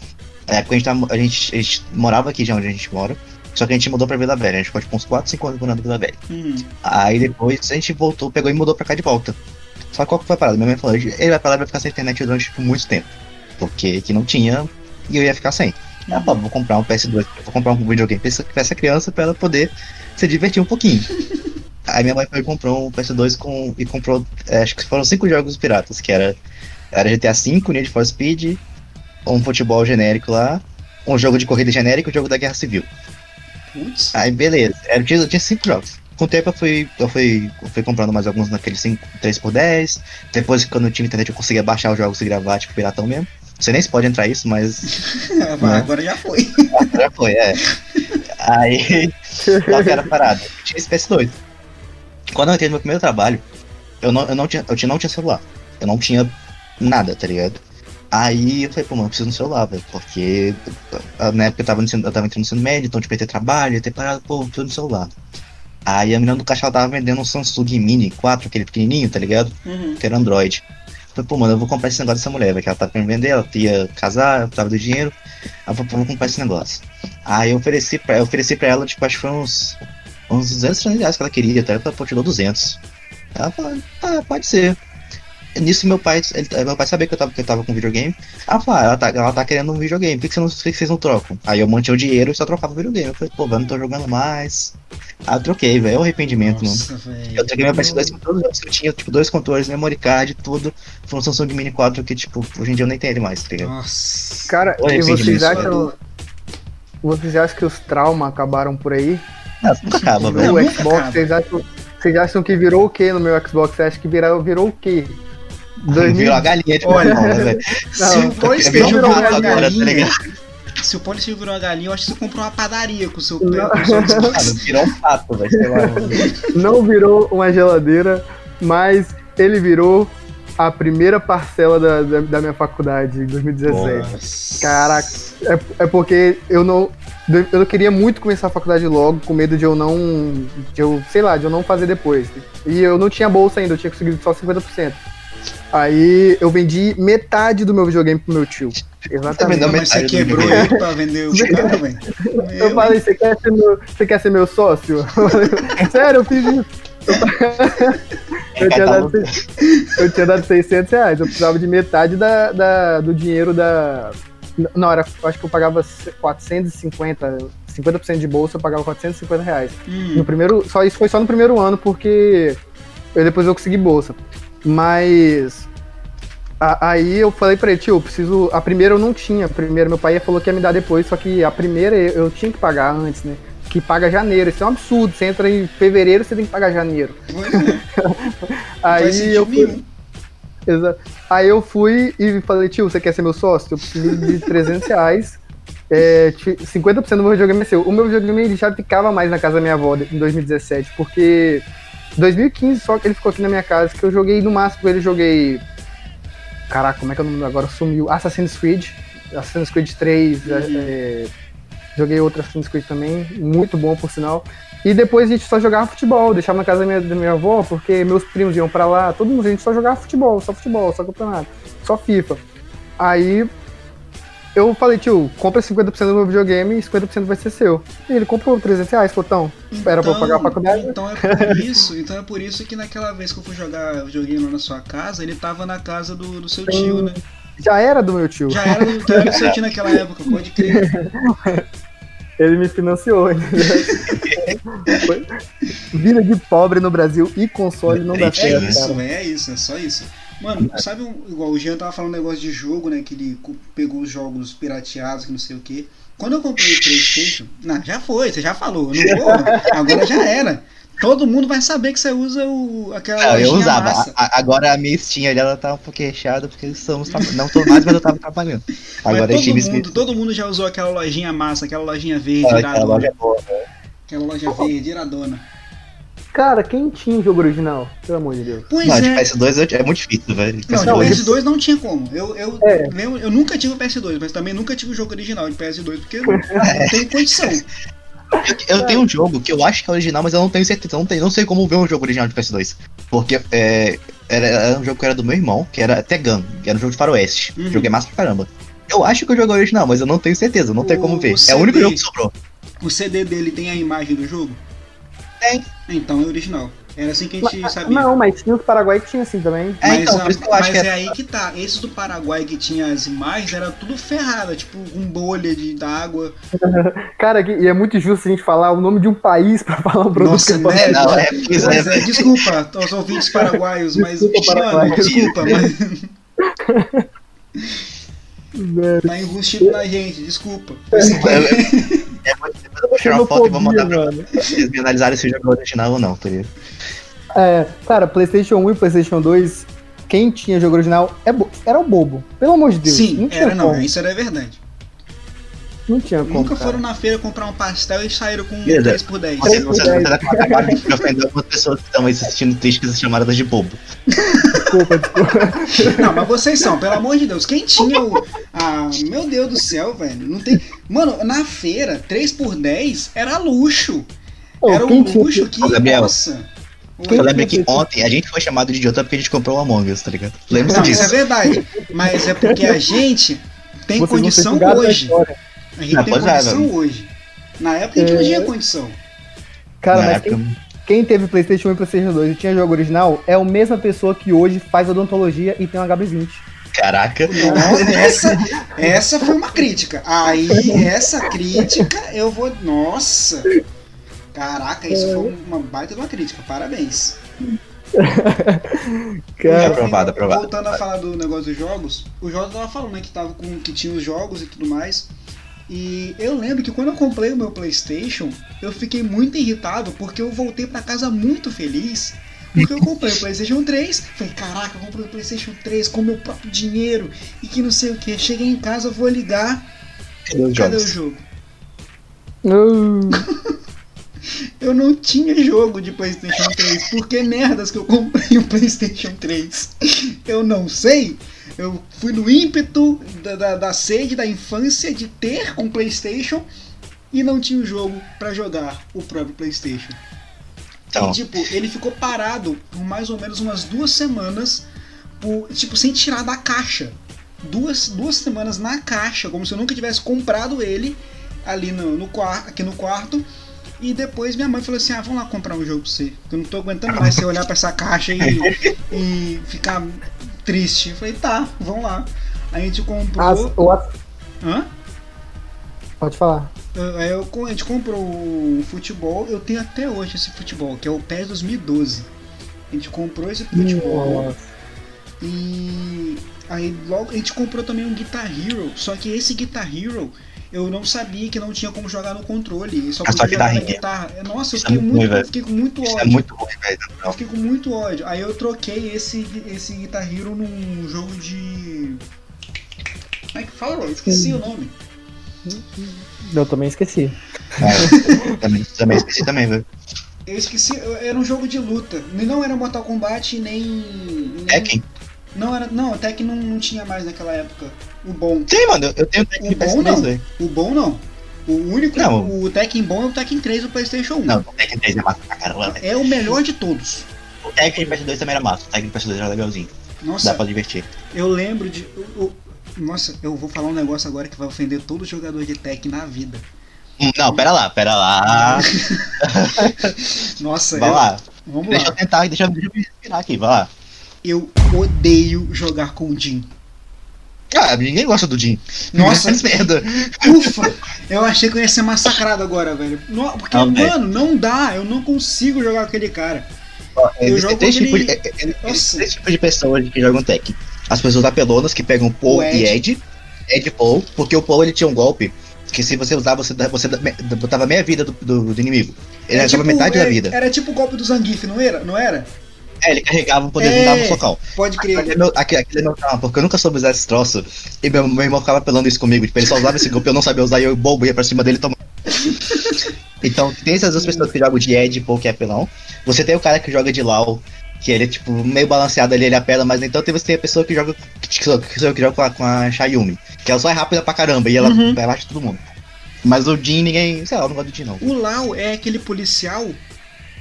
Na época a gente, tava, a, gente, a gente morava aqui já onde a gente mora, só que a gente mudou pra Vila Velha, a gente ficou tipo uns 4, 5 anos morando em Vila Velha. Hum. Aí depois a gente voltou, pegou e mudou pra cá de volta. Só que qual que foi a parada? Minha mãe falou, ele vai pra lá e vai ficar sem internet durante tipo, muito tempo. Porque que não tinha e eu ia ficar sem. Ela falou, vou comprar um PS2, vou comprar um videogame pra essa- criança pra ela poder se divertir um pouquinho. Aí minha mãe foi e comprou um PS2 com, e comprou, é, acho que foram cinco jogos piratas, que era, era GTA V, Need for Speed, um futebol genérico lá, um jogo de corrida genérico e um jogo da Guerra Civil. Putz. Aí beleza, era, tinha, tinha cinco jogos. Com o tempo eu fui, eu fui, eu fui comprando mais alguns naqueles 5, 3x10. Depois, quando eu tinha internet, eu conseguia baixar os jogos e gravar, tipo, piratão mesmo. Você nem se pode entrar isso, mas Vai, Agora já foi. já foi, é. Aí, qual que era a parada? Eu tinha esse PS2. Quando eu entrei no meu primeiro trabalho, eu não, eu não, tinha, eu tinha, não tinha celular. Eu não tinha nada, tá ligado? Aí eu falei, pô, mano, eu preciso de um celular, velho. Porque na época eu tava, no eu tava entrando no ensino médio, então tipo, ia ter trabalho, ia ter parado, pô, eu preciso de um celular. Aí a menina do caixa ela tava vendendo um Samsung Mini 4, aquele pequenininho, tá ligado? Uhum. que era Android. Falei, pô, mano, eu vou comprar esse negócio dessa mulher, velho, que ela tava querendo vender, ela ia casar, eu tava do dinheiro. Eu falei, pô, vou comprar esse negócio. Aí eu ofereci pra, eu ofereci pra ela, tipo, acho que foi uns, uns 200 300 reais que ela queria, até ela falou, pô, te dou 200. Ela falou, ah, pode ser. Nisso meu pai, ele- meu pai sabia que eu tava, que eu tava com videogame. Ela falou, ah, ela tá, ela tá querendo um videogame, por que, que, você não, por que, que vocês não trocam? Aí eu mantinha o dinheiro e só trocava o videogame. Eu falei, pô, velho, não tô jogando mais. Aí eu troquei, velho, é o arrependimento, mano. Nossa, velho. Eu troquei meu PS2 com todos os jogos que eu tinha, tipo, dois controles, memory card, tudo. Foi um Samsung Mini 4 que, tipo, hoje em dia eu nem tenho ele mais, tá ligado? Nossa. Cara, e vocês acham. Vocês acham que os traumas acabaram por aí? Não, nunca acaba, velho. o Xbox, vocês acham, vocês acham que virou o que no meu Xbox? Você acha que virou, virou o quê? 2000 Virou a galinha de Olha, né, velho? Se Não, o Police virou virou um uma pato agora, tá galinha. ligado? Se o Police virou uma galinha, eu acho que você comprou uma padaria com o seu, Xbox. virou um pato, velho. Mano. não virou uma geladeira, mas ele virou a primeira parcela da, da, da minha faculdade em 2017. Nossa. Caraca, é, é porque eu não. Eu não queria muito começar a faculdade logo, com medo de eu não. De eu, sei lá, de eu não fazer depois. E eu não tinha bolsa ainda, eu tinha conseguido só 50%. Aí eu vendi metade do meu videogame pro meu tio. Exatamente. Não, mas você quebrou ele pra vender o cara, velho. Eu falei, você quer ser meu, você quer ser meu sócio? Sério, eu fiz isso. Eu tinha, dado, eu tinha dado 600 reais, eu precisava de metade da, da- do dinheiro da. Não, era, acho que eu pagava 450, 50% de bolsa, eu pagava 450 reais. hum, No primeiro, só isso foi só no primeiro ano, porque eu, depois eu consegui bolsa. Mas a- aí eu falei pra ele, tio, eu preciso. A primeira eu não tinha. A primeira meu pai falou que ia me dar depois, só que a primeira eu, eu tinha que pagar antes, né? que paga janeiro. Isso é um absurdo. Você entra em fevereiro, você tem que pagar janeiro. Aí eu fui, nenhum. Exa- Aí eu fui e falei, tio, você quer ser meu sócio? Eu preciso de 300 reais. É, ti- 50% do meu videogame é seu. O meu videogame ele já ficava mais na casa da minha avó em 2017, porque 2015 só que ele ficou aqui na minha casa, que eu joguei no máximo com ele, joguei. Caraca, como é que é o nome agora? Sumiu. Assassin's Creed. Assassin's Creed 3. é, joguei outro Assassin's Creed também, muito bom por sinal. E depois a gente só jogava futebol, deixava na casa da minha, da minha avó, porque meus primos iam pra lá, todo mundo, a gente só jogava futebol, só futebol, só campeonato, só FIFA. Aí eu falei, tio, compra 50% do meu videogame e 50% vai ser seu. E ele comprou 300 reais, botão. Era pra eu pagar a faculdade? Então é por isso, então é por isso que naquela vez que eu fui jogar videogame lá na sua casa, ele tava na casa do, do seu tio, né? Já era do meu tio. Já era do, era do seu tio naquela época, pode crer. Ele me financiou. Vida de pobre no Brasil e console não dá É certo, isso, cara. é isso, é só isso. Mano, sabe, um- igual o Jean tava falando um negócio de jogo, né? Que ele pegou os jogos pirateados, que não sei o que. Quando eu comprei o Playstation, não, já foi, você já falou, não vou, agora já era. Todo mundo vai saber que você usa o, aquela Não, eu usava. massa. A- agora a minha Steam ali, ela tá um pouco recheada porque estamos não tô mais, mas eu tava trabalhando. Agora Mas todo mundo, todo mundo já usou aquela lojinha massa, aquela lojinha verde, aquela iradona. loja é boa. Aquela loja verde, iradona. Cara, quem tinha o jogo original? Pelo amor de Deus. Pois Não, de é. PS2 eu- é muito difícil, velho. Não, de Não, PS2. PS2 não tinha como. Eu, eu, É. eu nunca tive o PS2, mas também nunca tive o jogo original de PS2, porque não, não tem condição. Eu, eu tenho um jogo que eu acho que é original, mas eu não tenho certeza. Eu não, tenho, não sei como ver um jogo original de PS2. Porque é, era, era um jogo que era do meu irmão, que era Tegan, que era um jogo de faroeste. Uhum. Jogo é massa pra caramba. Eu acho que o jogo é original, mas eu não tenho certeza, não tenho O- como ver. o É o único CD. jogo que sobrou. O CD dele tem a imagem do jogo? Tem. Então é original. Era assim que a gente Mas- sabia. Não, mas tinha os Paraguai que tinha assim também. É, mas então, a- por isso que eu acho mas que é é- aí que tá. Esses do Paraguai que tinha as imagens era tudo ferrada, tipo com bolha de d'água. Cara, que- e é muito justo a gente falar o nome de um país pra falar um produto Nossa, que né? Não, é, pois é, é, desculpa aos ouvintes paraguaios, mas. Desculpa, Paraguai. desculpa, mas Velho, tá enrustido na gente, desculpa. É, é, é eu vou tirar uma foto e vou mandar pra mano. vocês me analisarem se o jogo é original ou não, tá ligado? É, cara, PlayStation 1 e PlayStation 2, quem tinha jogo original é bo- era o bobo. Pelo amor de Deus. Sim, não era não, isso era verdade. Não tinha como. Nunca foram na feira comprar um pastel e saíram com Beleza. 3 por 10. Você, Três você, você acabando de ofender algumas pessoas que estão aí se assistindo tristes que são chamadas de bobo. Desculpa, desculpa. Não, mas vocês são, pelo amor de Deus. Quem tinha o. Ah, meu Deus do céu, velho. Não tem. Mano, na feira, 3 por 10 era luxo. Ô, Era um luxo que. Gabriel. Nossa. Eu lembro que ontem a gente foi chamado de idiota porque a gente comprou o Among Us, tá ligado? Lembra Não, isso é disso? verdade. Mas é porque a gente tem Vocês condição hoje. A gente Ah, tem é, condição velho. hoje. Na época a gente não É. tinha condição. Cara, Na mas época, quem, quem teve PlayStation 1 e PlayStation 2 e tinha jogo original é a mesma pessoa que hoje faz odontologia e tem um HB20. caraca. Nossa, essa, essa foi uma crítica. Aí, essa crítica, eu vou. Nossa! Caraca, isso foi uma baita de uma crítica. Parabéns. Cara, aprovado, aprovado. Voltando a falar do negócio dos jogos, o Jota tava falando né, que, tava com, que tinha os jogos e tudo mais. E eu lembro que quando eu comprei o meu PlayStation, eu fiquei muito irritado porque eu voltei pra casa muito feliz. Porque eu comprei o PlayStation 3, falei, caraca, eu comprei o PlayStation 3 com meu próprio dinheiro e que não sei o que. Cheguei em casa, vou ligar, Cadê cadê o jogo? uh, Eu não tinha jogo de PlayStation 3. Por que merdas que eu comprei o PlayStation 3? Eu não sei. Eu fui no ímpeto da, da, da sede da infância de ter um PlayStation e não tinha o jogo pra jogar o próprio PlayStation. Então, E, tipo, ele ficou parado por mais ou menos umas duas semanas, por, tipo, sem tirar da caixa. Duas, duas semanas na caixa, como se eu nunca tivesse comprado ele ali no, no quarto, aqui no quarto. E depois minha mãe falou assim: ah, vamos lá comprar um jogo pra você. Que eu não tô aguentando mais você olhar pra essa caixa e, e ficar triste. Eu falei, tá, vamos lá. A gente as, comprou. o as- Hã? pode falar. Aí eu, a gente comprou o futebol, eu tenho até hoje esse futebol, que é o PES 2012. A gente comprou esse futebol Nossa. e aí logo a gente comprou também um Guitar Hero, só que esse Guitar Hero eu não sabia que não tinha como jogar no controle. Só É só podia jogar na guitarrinha. guitarra. Nossa, eu é fiquei, muito muito, eu fiquei com muito Isso ódio. é muito ruim, velho. Eu fiquei com muito ódio. Aí eu troquei esse, esse Guitar Hero num jogo de. Como é que fala? Eu esqueci o nome. Eu também esqueci. É, também, também esqueci também, velho. Eu esqueci, era um jogo de luta. Não era Mortal Kombat nem. nem Tekken? Não, era. Não, até que não, não tinha mais naquela época. O bom. Sim, mano, eu tenho Tekken O bom PS3, não. O bom não. O único. Não. O Tekken bom é o Tekken 3 do PlayStation 1. Não, o Tekken 3 é massa pra caramba. É o melhor de todos. O Tekken de PS2 também era massa. O Tekken de PS2 era legalzinho. Nossa, Dá pra divertir. eu lembro de. eu- eu- nossa, eu vou falar um negócio agora que vai ofender todo jogador de Tekken na vida. Hum, Não, pera lá, pera lá. Nossa, Vai eu- lá. vamos Deixa eu lá. tentar, deixa, eu- deixa eu me inspirar aqui, vai lá. Eu odeio jogar com o Jin. Ah, ninguém gosta do Jin. Nossa. Merda. Ufa! Eu achei que eu ia ser massacrado agora, velho. Porque, Não, velho. mano, não dá. Eu não consigo jogar com aquele cara. Eu Existem jogo três tipos de, aquele- é- é- Nossa. existem três tipos de pessoas que jogam Tekken. As pessoas apelonas que pegam Paul O e Ed. Ed. Ed e Paul, porque o Paul ele tinha um golpe que se você usar, você, você botava meia vida do, do- do inimigo. Ele Era arrancava metade da é- vida. Era tipo o golpe do Zangief, não era? Não era? É, ele carregava o poder É. e dava um socão. Pode Aquele é crer. meu, aquele, aquele é meu trauma, porque eu nunca soube usar esse troço. E meu, meu irmão ficava apelando isso comigo. Tipo, ele só usava esse golpe, eu não sabia usar e eu bobo ia pra cima dele e tomava. então, tem essas duas pessoas que jogam de Ed e Paul, que é apelão. Você tem o cara que joga de Lau, que ele é tipo meio balanceado ali, ele apela, mas então tem- você tem a pessoa que joga. Que sou, que sou eu que joga com a, com a Shayumi. Que ela só é rápida pra caramba e ela Uhum. de todo mundo. Mas o Jin, ninguém. Sei lá, eu não gosto do Jin, não. O Lau é aquele policial.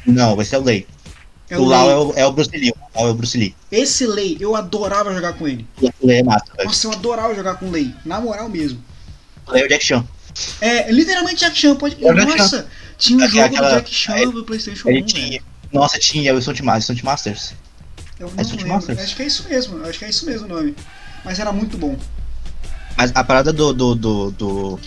Não, esse é o Lei. É o o Lau é o, é o Bruce Lee. O Lau é o Bruce Lee. Esse Lei, eu adorava jogar com ele. O Lei é massa, velho. Nossa, eu adorava jogar com o Lei. Na moral mesmo. O Lei é o Jack Chan. É, literalmente Jack Chan. Pode... É o Jack Nossa, tinha um Aquela- jogo do aquela- Jack Chan aí- do PlayStation 1. Ele velho. tinha. Nossa, tinha o Stunt Masters. Masters. Eu É não Stunt lembro. Masters? Acho que é isso mesmo. Acho que é isso mesmo o nome. Mas era muito bom. Mas a parada do. do. do. do,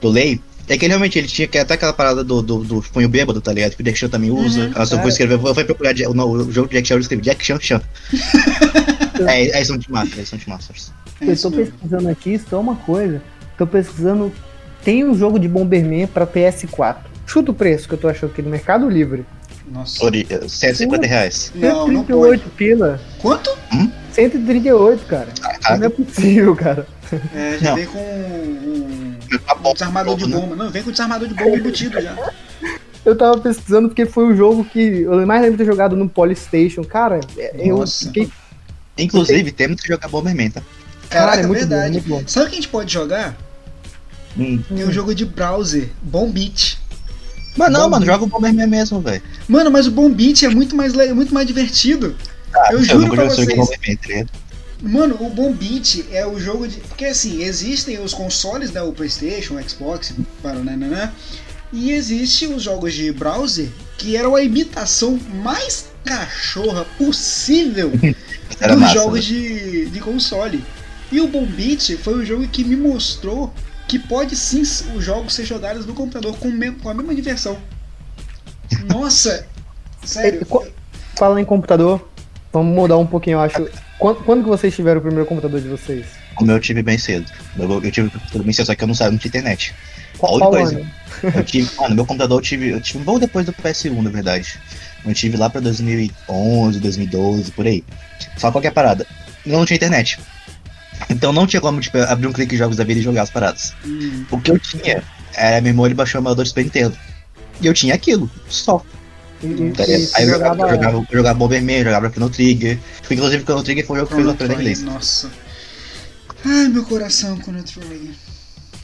do Lei. É que ele realmente ele tinha que até aquela parada do, do, do punho bêbado, tá ligado? Que o Jack Chan também usa. Uhum. Nossa, eu vou É. escrever, eu fui procurar o, o jogo de Jack Chan, eu escrevi Jack Chan Chan. é, é Stunt Masters, é Stunt Masters. É Eu tô pesquisando aqui, só uma coisa. Tô pesquisando. Tem um jogo de Bomberman pra PS4. Chuta o preço que eu tô achando aqui no Mercado Livre. Nossa. Ori- 150 reais. Não, não 138 pode. pila. Quanto? 138, cara. Ah, Não é possível, cara. É, já Não. vem com um, tá um bom, desarmador de né? bomba. Não, vem com desarmador de bomba embutido já. Eu tava pesquisando porque foi o jogo que eu mais lembro de ter jogado no Polystation. Cara, é- eu Nossa. fiquei. Inclusive, temos que jogar Bomberman, tá? Cara, Caraca, é muito bom, verdade. muito bom. Sabe o que a gente pode jogar? Hum. Tem um jogo de browser, Bom Beat. Mas não, Bom, mano, joga o Bomberman mesmo, velho. Mano, mas o Bom Beat é muito mais, muito mais divertido. Ah, Eu eu juro pra vocês. Mano, o Bom Beat é o jogo de. Porque assim, existem os consoles, né? O PlayStation, o Xbox, para né, né, né, E existe os jogos de browser que eram a imitação mais cachorra possível dos massa. jogos velho. de, de console. E o Bom Beat foi o jogo que me mostrou que pode sim os jogos ser jogados no computador com, me- com a mesma diversão. Nossa, sério. Fala em computador. Vamos mudar um pouquinho, eu acho. Quando, quando que vocês tiveram o primeiro computador de vocês? O meu eu tive bem cedo. Eu, eu tive tudo bem cedo, só que eu não sabia, não tinha internet. Qual, qual coisa. ano? Eu tive, mano, meu computador eu tive, eu tive um pouco depois do PS1, na verdade. Eu tive lá pra 2011, 2012, por aí. Só qualquer parada. Não tinha internet. Então não tinha como, tipo, abrir um clique em jogos da vida e jogar as paradas. Hum, O que eu tinha era memória e baixou o emulador de Super Nintendo. E eu tinha aquilo, só. E- e- Tá e Aí eu jogava, jogava- jogava, jogava Bomberman, jogava Chrono Trigger. Inclusive, Chrono Trigger foi o jogo que fez eu aprender Trigger, inglês. Nossa. Ai, meu coração, Chrono Trigger.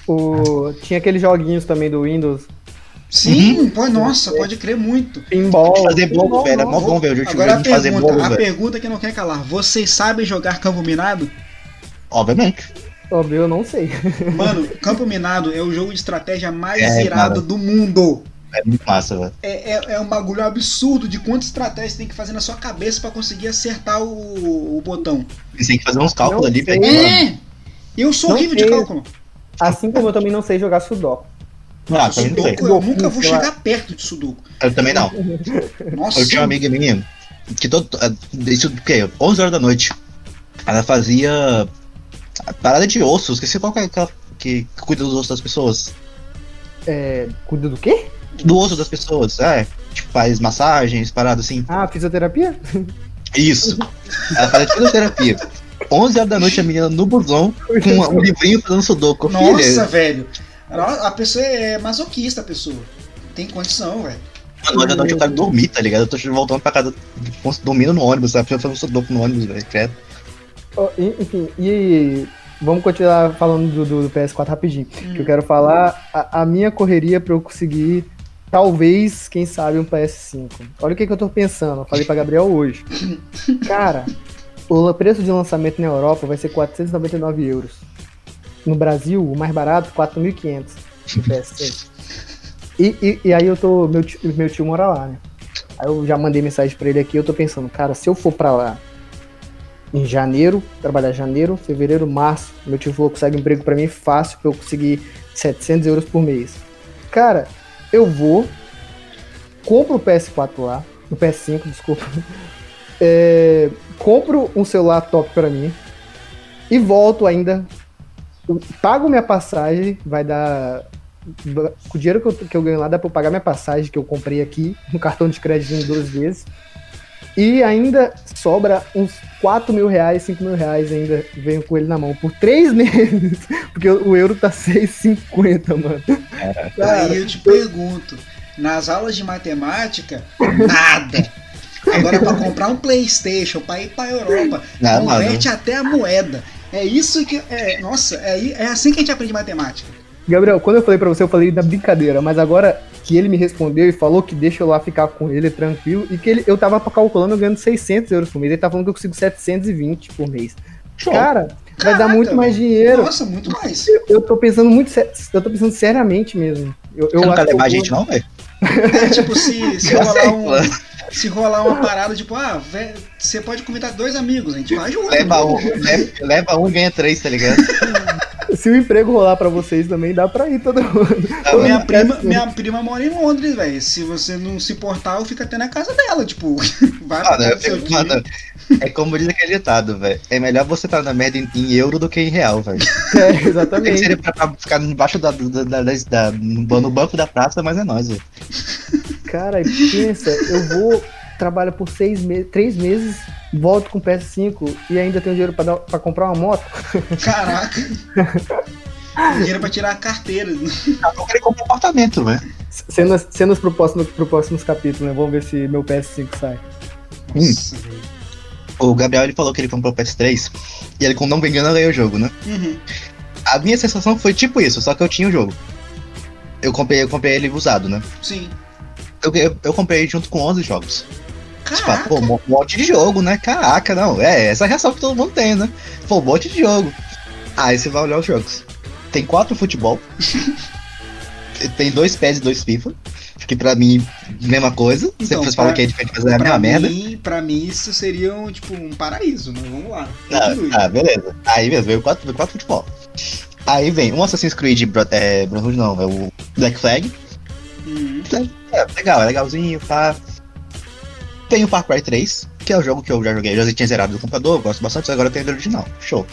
o- Tinha aqueles joguinhos também do Windows. Sim, pô, nossa, pode crer muito. Pinball. Fazer bolo, velho, era mó bom, velho. Agora a de fazer pergunta, bolo, a velho. pergunta que não quer calar. Vocês sabem jogar campo minado? Obviamente. Óbvio, eu não sei. Mano, campo minado é o jogo de estratégia mais É, irado cara. do mundo. É muito massa, velho. É, é, é um bagulho absurdo de quantas estratégias você tem que fazer na sua cabeça pra conseguir acertar o, o botão. Você tem que fazer uns cálculos Não ali, velho. É! Eu sou Não horrível de sei. cálculo. Assim como eu também não sei jogar Sudoku. Ah, também não sei. Sudoku, eu nunca vou lá. chegar perto de Sudoku. Eu também não. Nossa, Eu tinha uma amiga minha que todo. eh, Isso o quê? 11 horas da noite. Ela fazia. Parada de osso, esqueci qual que é aquela que cuida dos ossos das pessoas. É, cuida do quê? Do osso das pessoas, é. Tipo, faz massagens, paradas assim. Ah, fisioterapia? Isso. Ela faz fisioterapia. 11 horas da noite a menina no busão com um, um livrinho fazendo sudoku. Nossa, Filha, velho. A pessoa é masoquista, a pessoa. Tem condição, velho. mano, hoje à noite eu quero dormir, tá ligado? Eu tô voltando pra casa, dormindo no ônibus, sabe? Fazendo sudoku no ônibus, velho. credo. E- enfim, e vamos continuar falando do, do- do PS4 rapidinho. Hum. Que eu quero falar a, a minha correria pra eu conseguir, talvez, quem sabe, um PS5. Olha o que, que eu tô pensando. Eu falei pra Gabriel hoje. Cara, o preço de lançamento na Europa vai ser 499 euros. No Brasil, o mais barato, 4.500 no PS5. E, e, e aí eu tô. Meu tio, meu tio mora lá, né? Aí eu já mandei mensagem pra ele aqui. Eu tô pensando, cara, se eu for pra lá em janeiro, trabalhar janeiro, fevereiro, março. Meu tio falou que consegue emprego pra mim fácil pra eu conseguir 700 euros por mês. Cara, eu vou, compro o PS4 lá, o PS5, desculpa. É, compro um celular top pra mim e volto ainda. Pago minha passagem, vai dar. Com o dinheiro que eu, que eu ganho lá, dá pra eu pagar minha passagem que eu comprei aqui, no cartão de crédito em duas vezes. E ainda sobra uns 4 mil reais, 5 mil reais ainda venho com ele na mão por três meses. Porque o euro tá 6,50, mano. Cara, Aí eu te pergunto, nas aulas de matemática, nada. Agora pra comprar um Playstation, pra ir pra Europa, Não, converte até a moeda. É isso que. É, nossa, é, é assim que a gente aprende matemática. Gabriel, quando eu falei pra você, eu falei da brincadeira, mas agora que ele me respondeu e falou que deixa eu lá ficar com ele tranquilo e que ele, eu tava calculando eu ganhando 600 euros por mês. Ele tá falando que eu consigo 720 por mês. Show. Cara, vai dar muito mais dinheiro. Nossa, muito mais. Eu, eu tô pensando muito, eu tô pensando seriamente mesmo. Eu, eu não quer levar a gente, não, velho? É tipo, se, se Eu rolar aceito, um. mano. Se rolar uma parada, tipo, ah, você pode convidar dois amigos, a gente vai junto. Leva um, leva, leva um e ganha três, tá ligado? Se o emprego rolar pra vocês também, dá pra ir todo mundo. Tá, Todo Minha mundo prima, minha prima mora em Londres, velho. Se você não se portar, eu fico até na casa dela. Tipo, vai pra casa eu do seu fico- tio. mano, é como diz aquele ditado, velho. É melhor você estar na merda em, em euro do que em real, velho. É, Tem que exatamente. ser pra, pra ficar embaixo da, da, da, da- da- no banco da praça, mas é nóis, velho. Cara, pensa, eu vou, trabalho por seis meses, três meses, volto com PS5 e ainda tenho dinheiro pra comprar uma moto. Caraca. Dinheiro pra tirar a carteira. Eu queria comprar um apartamento, velho. Cenas, cenas pro, próximo, pro próximos capítulos, né? Vamos ver se meu PS5 sai. Nossa, velho. O Gabriel ele falou que ele comprou o PS3 e ele, como não me engano, ganhou o jogo, né? Uhum. A minha sensação foi tipo isso, só que eu tinha o jogo. Eu comprei, eu comprei ele usado, né? Sim. Eu, eu, eu comprei junto com 11 jogos. Você fala, Caraca. pô, um monte de jogo, né? Caraca, não. É essa é a reação que todo mundo tem, né? Pô, um monte de jogo. Aí você vai olhar os jogos. Tem quatro futebol. tem dois PES e dois FIFA. Que pra mim, mesma coisa. Então, fala que é diferente, mas é a mesma merda. pra mim, isso seria um, tipo um paraíso, mas vamos lá. Ah, ah, beleza. Aí mesmo, veio quatro, veio quatro futebol. Aí vem um Assassin's Creed, é, Brotherhood não, é o Black Flag. Uhum. É legal, é legalzinho, pá. Tem o Far Cry 3, que é o jogo que eu já joguei, já tinha zerado do computador, gosto bastante, agora tem o original. Show.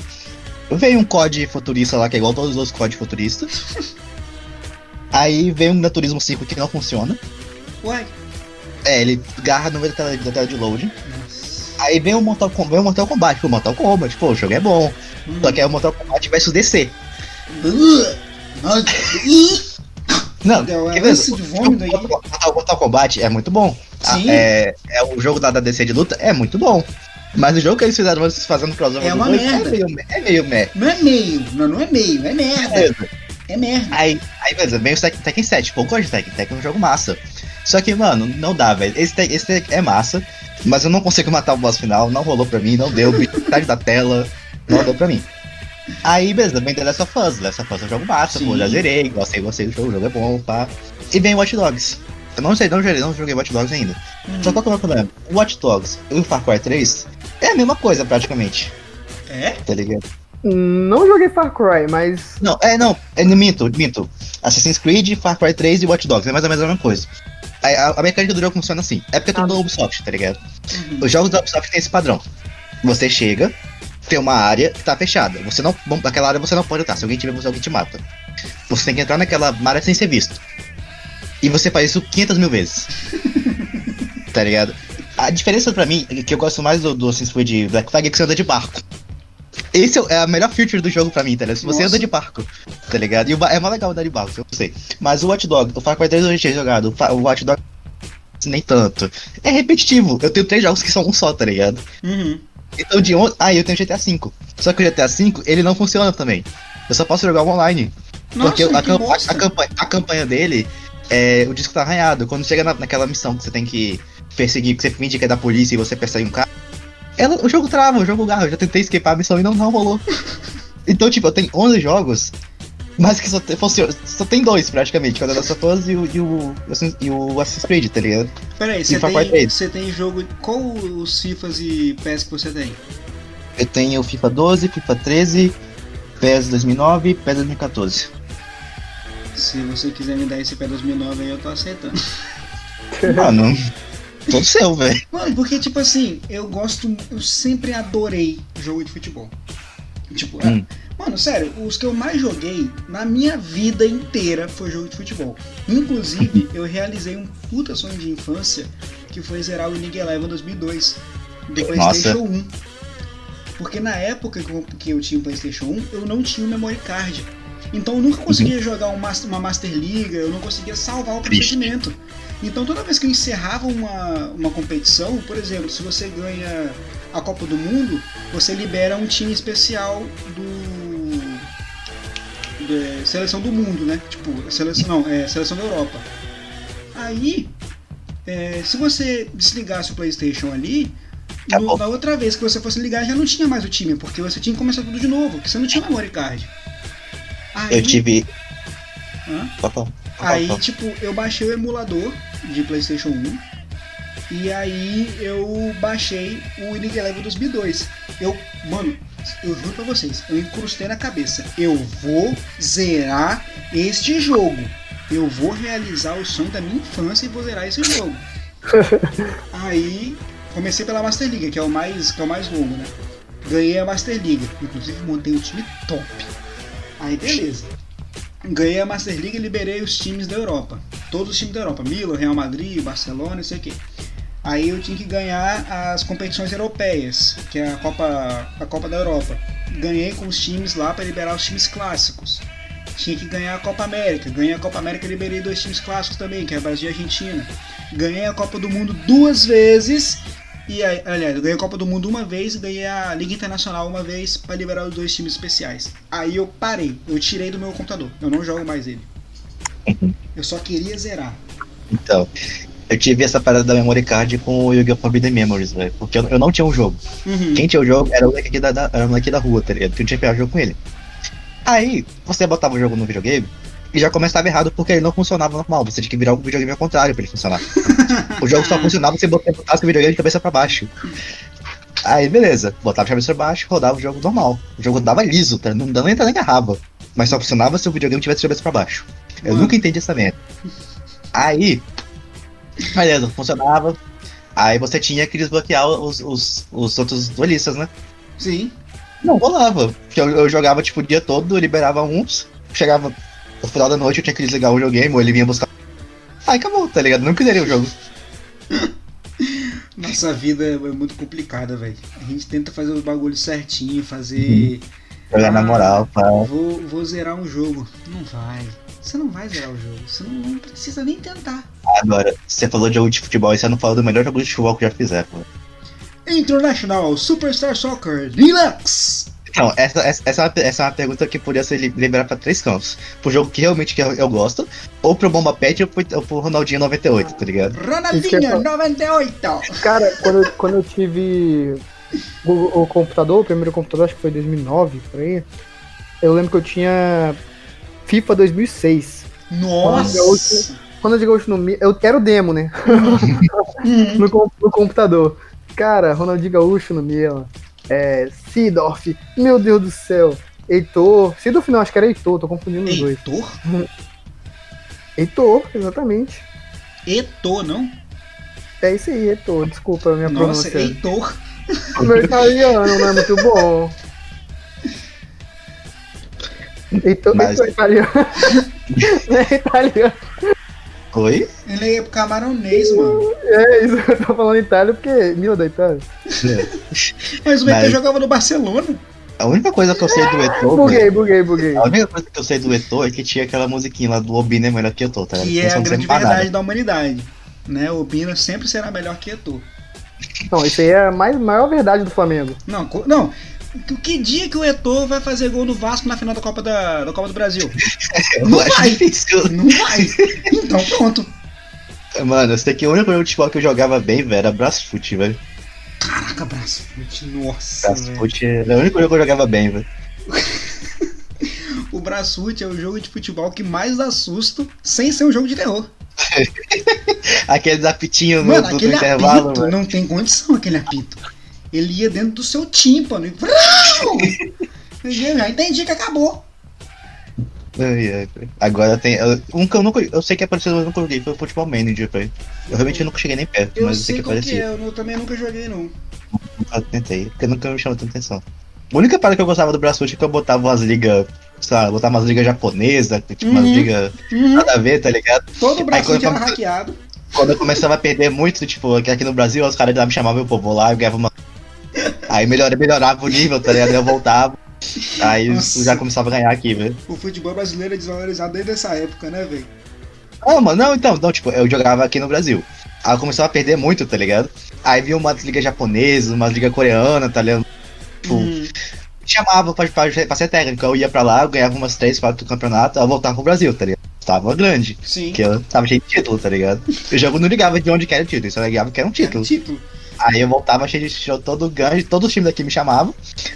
Veio um COD futurista lá, que é igual todos os outros COD futuristas. Aí veio um Gran Turismo 5 que não funciona. Ué. É, ele garra no meio da tela, da tela de loading. Aí vem o Mortal Kombat, vem o Mortal Kombat, pô, Mortal Kombat, pô, o jogo é bom. Uhum. Só que é o Mortal Kombat versus DC. Uh, Não, ver? lance de vômito aí. Mortal, Mortal Kombat é muito bom. Ah, Sim. É, é o jogo da, da DC de luta, é muito bom. Mas o jogo que eles fizeram antes fazendo crossover É uma dois merda. é meio, é meio meh. Não é meio, não, não é meio, é merda. Beleza. É merda. Aí, aí, beleza, vem o Tekken, Tekken 7. Pô, eu gosto de Tekken, Tekken é um jogo massa. Só que, mano, não dá, velho. Esse, esse é massa, mas eu não consigo matar o boss final, não rolou pra mim, não deu, metade da tela, não deu pra mim. Aí, beleza, vem The Last of Us. The Last of Us é um jogo massa, pô, já zerei, gostei, gostei do jogo, o jogo é bom, pá. E vem Watch Dogs. Eu não sei, não joguei, não joguei Watch Dogs ainda. Só qual que é o meu problema? O Watch Dogs e o Far Cry 3 é a mesma coisa, praticamente, É? tá ligado? Não joguei Far Cry, mas. Não, é, não, é, minto, minto. Assassin's Creed, Far Cry 3 e Watch Dogs, é mais ou menos a mesma coisa. A, a, a mecânica do jogo funciona assim. É porque é tudo da Ubisoft, tá ligado? Uhum. Os jogos da Ubisoft tem esse padrão. Você chega, tem uma área que tá fechada. Você não, naquela área você não pode entrar. Se alguém tiver você, alguém te mata. Você tem que entrar naquela área sem ser visto. E você faz isso 500 mil vezes. tá ligado? A diferença pra mim, que eu gosto mais do, do Assassin's Creed Black Flag, é que você anda de barco. Esse é a melhor feature do jogo pra mim, tá ligado? Se você Nossa. anda de barco, tá ligado? E o é mais legal andar de barco, eu sei. Mas o Watch Dog, o Far Cry 3 eu já tinha jogado, o Watch Dog nem tanto. É repetitivo. Eu tenho três jogos que são um só, tá ligado? Uhum. Então de ontem. Ah, eu tenho GTA V. Só que o GTA V, ele não funciona também. Eu só posso jogar o online. Nossa, porque a, a campanha, a campanha dele é o disco tá arranhado. Quando chega na- naquela missão que você tem que perseguir, que você finge que é da polícia e você persegue um cara. Ela, o jogo trava, o jogo garra. Eu já tentei escapar a missão e não, não rolou. Então, tipo, eu tenho 11 jogos, mas que só, tem- funciona- só tem dois praticamente, que é o The Last of Us e o, e o, e o Assassin's Creed, tá ligado? Peraí, você tem, 3. você tem jogo. Qual os FIFAs e PES que você tem? Eu tenho FIFA 12, FIFA 13, PES 2009 e PES 2014. Se você quiser me dar esse pé 2009 aí, eu tô aceitando. Mano, todo seu, velho. Mano, porque, tipo assim, eu gosto. Eu sempre adorei jogo de futebol. Tipo, Hum. Mano, sério, os que eu mais joguei na minha vida inteira foi jogo de futebol. Inclusive, eu realizei um puta sonho de infância que foi zerar o League Eleven 2002 do. PlayStation 1. Porque na época que eu, tinha o PlayStation 1, eu não tinha o memory card. Então eu nunca conseguia jogar um master- uma Master Liga, eu não conseguia salvar o procedimento. Então toda vez que eu encerrava uma, uma competição, por exemplo, se você ganha a Copa do Mundo, você libera um time especial do. Da seleção do mundo, né? Tipo, seleção, não, é seleção da Europa. Aí, é, se você desligasse o PlayStation ali, no- Acabou. na outra vez que você fosse ligar já não tinha mais o time, porque você tinha que começar tudo de novo, porque você não tinha memory card. Aí, Eu tive. Hã? Opa, Aí, opa. tipo, eu baixei o emulador de PlayStation 1. E aí eu baixei o League Eleven 2002. Eu, mano, eu juro pra vocês, eu incrustei na cabeça. Eu vou zerar este jogo. Eu vou realizar o sonho da minha infância e vou zerar esse jogo. aí comecei pela Master League, que é o mais, que é o mais longo, né? Ganhei a Master League, inclusive montei um time top. Aí beleza. Ganhei a Master League e liberei os times da Europa. Todos os times da Europa. Milan, Real Madrid, Barcelona, não sei o quê. Aí eu tinha que ganhar as competições europeias, que é a Copa, a Copa da Europa. Ganhei com os times lá para liberar os times clássicos. Tinha que ganhar a Copa América. Ganhei a Copa América e liberei dois times clássicos também, que é Brasil e Argentina. Ganhei a Copa do Mundo duas vezes. E aí, aliás, ganhei a Copa do Mundo uma vez e ganhei a Liga Internacional uma vez para liberar os dois times especiais. Aí eu parei, eu tirei do meu computador. Eu não jogo mais ele. Eu só queria zerar. Então, eu tive essa parada da memory card com o Yu-Gi-Oh! Forbidden Memories, velho. Porque eu, eu não tinha um jogo. Uhum. Quem tinha o jogo era o moleque da, da, era o moleque da rua, tá ligado? Que eu tinha pegar o jogo com ele. Aí, você botava o jogo no videogame e já começava errado porque ele não funcionava normal. Você tinha que virar o videogame ao contrário pra ele funcionar. o jogo só funcionava se você botasse o videogame de cabeça pra baixo. Aí, beleza. Botava de cabeça pra baixo, rodava o jogo normal. O jogo dava liso, tá? não dava nem nem agarrava. Mas só funcionava se o videogame tivesse de cabeça pra baixo. Eu Mano. nunca entendi essa merda. Aí, beleza, funcionava. Aí você tinha que desbloquear os, os, os outros duelistas, né? Sim. Não rolava. Porque eu, eu jogava tipo o dia todo, eu liberava uns, chegava no final da noite eu tinha que desligar o videogame, ou ele vinha buscar. Aí acabou, tá ligado? Não quiseria o jogo. Nossa vida é muito complicada, velho. A gente tenta fazer os bagulhos certinho, fazer. Jogar na Ah, moral, pá. Vou, vou zerar um jogo. Não vai. Você não vai zerar o jogo. Você não, não precisa nem tentar. Agora, você falou de jogo de futebol e você não falou do melhor jogo de futebol que já fizeram. pô. International Superstar Soccer Deluxe. Então, essa, essa, essa, é uma, essa é uma pergunta que podia ser li- liberada pra três campos. Pro jogo que realmente que eu, eu gosto, ou pro Bomba Pet ou pro, ou pro Ronaldinho 98, tá ligado? Ronaldinho ia 98. Cara, quando, eu- quando eu tive o, o computador, o primeiro computador, acho que foi 2009, por aí, eu lembro que eu tinha FIFA 2006. Nossa. Quando eu digo Mi- eu era o demo, né? No, no computador. Cara, Ronaldinho Gaúcho no Milan. É, Sidorf, meu Deus do céu. Heitor. Sidorf não, acho que era Heitor, tô confundindo os dois. Heitor? Heitor, exatamente. Heitor, não? É isso aí, Heitor. Desculpa a minha Nossa, pronúncia. Heitor. O meu italiano não é muito bom. Então, Mas- então italiano. Não é italiano. Oi? Ele é camaronês, mano. É isso, eu tô falando Itália porque. Meu da Itália. Mas o Mas- jogava no Barcelona. A única coisa que eu sei do Eto'o, Buguei, buguei, buguei. a única coisa que eu sei do Eto'o é que tinha aquela musiquinha lá do Obina é melhor que Eto'o, tá ligado? Que é a grande pra nada. verdade da humanidade. Né? O Bina sempre será melhor que Eto'o. Não, isso aí é a mais, maior verdade do Flamengo. Não, não. Que, que dia que o Eto'o vai fazer gol no Vasco na final da Copa, da, da Copa do Brasil? Eu Não vai. difícil. Não vai. Então pronto. Mano, eu sei que o único jogo de futebol que eu jogava bem, velho, era Brasfoot, velho. Caraca, Brasfoot, nossa. Brasfoot era o único jogo que eu jogava bem, velho. O Brasfoot é o jogo de futebol que mais dá susto sem ser um jogo de terror. Aqueles apitinhos no, Mano, no- no aquele intervalo, apito velho. não tem condição, aquele apito. Ele ia dentro do seu tímpano e. Eu já entendi que acabou. Agora tem. eu- Um que eu nunca. Eu sei que parecido, mas eu nunca joguei, foi o Futebol Manager, velho. Eu realmente nunca cheguei nem perto, Eu mas eu sei que parecido. é, eu também nunca joguei não. Nunca tentei, porque nunca me chamou tanta atenção. A única parada que eu gostava do Brasfoot é que eu botava umas ligas. Sei lá, botava umas ligas japonesas, tipo umas Uhum. ligas Uhum. nada a ver, tá ligado? Todo o Brasfoot era hackeado. Quando eu começava a perder muito, tipo, aqui no Brasil, os caras me chamavam, pô, vou lá, eu ganhava uma. Aí melhor, melhorava o nível, tá ligado? Eu voltava. Aí Nossa. já começava a ganhar aqui, velho. O futebol brasileiro é desvalorizado desde essa época, né, velho? Ah, mano, não, então, não, tipo, eu jogava aqui no Brasil. Aí eu começava a perder muito, tá ligado? Aí vinha umas ligas japonesas, umas ligas coreanas, tá ligado? Tipo, Hum. me chamava pra, pra, pra ser técnico. Eu ia pra lá, eu ganhava umas 3, 4 campeonatos, aí eu voltava pro Brasil, tá ligado? Tava grande, Sim. porque eu tava cheio de título, tá ligado? O jogo não ligava de onde que era o título, só ligava que era um título. Título. Aí eu voltava cheio de show todo grande, todos os times daqui me chamavam.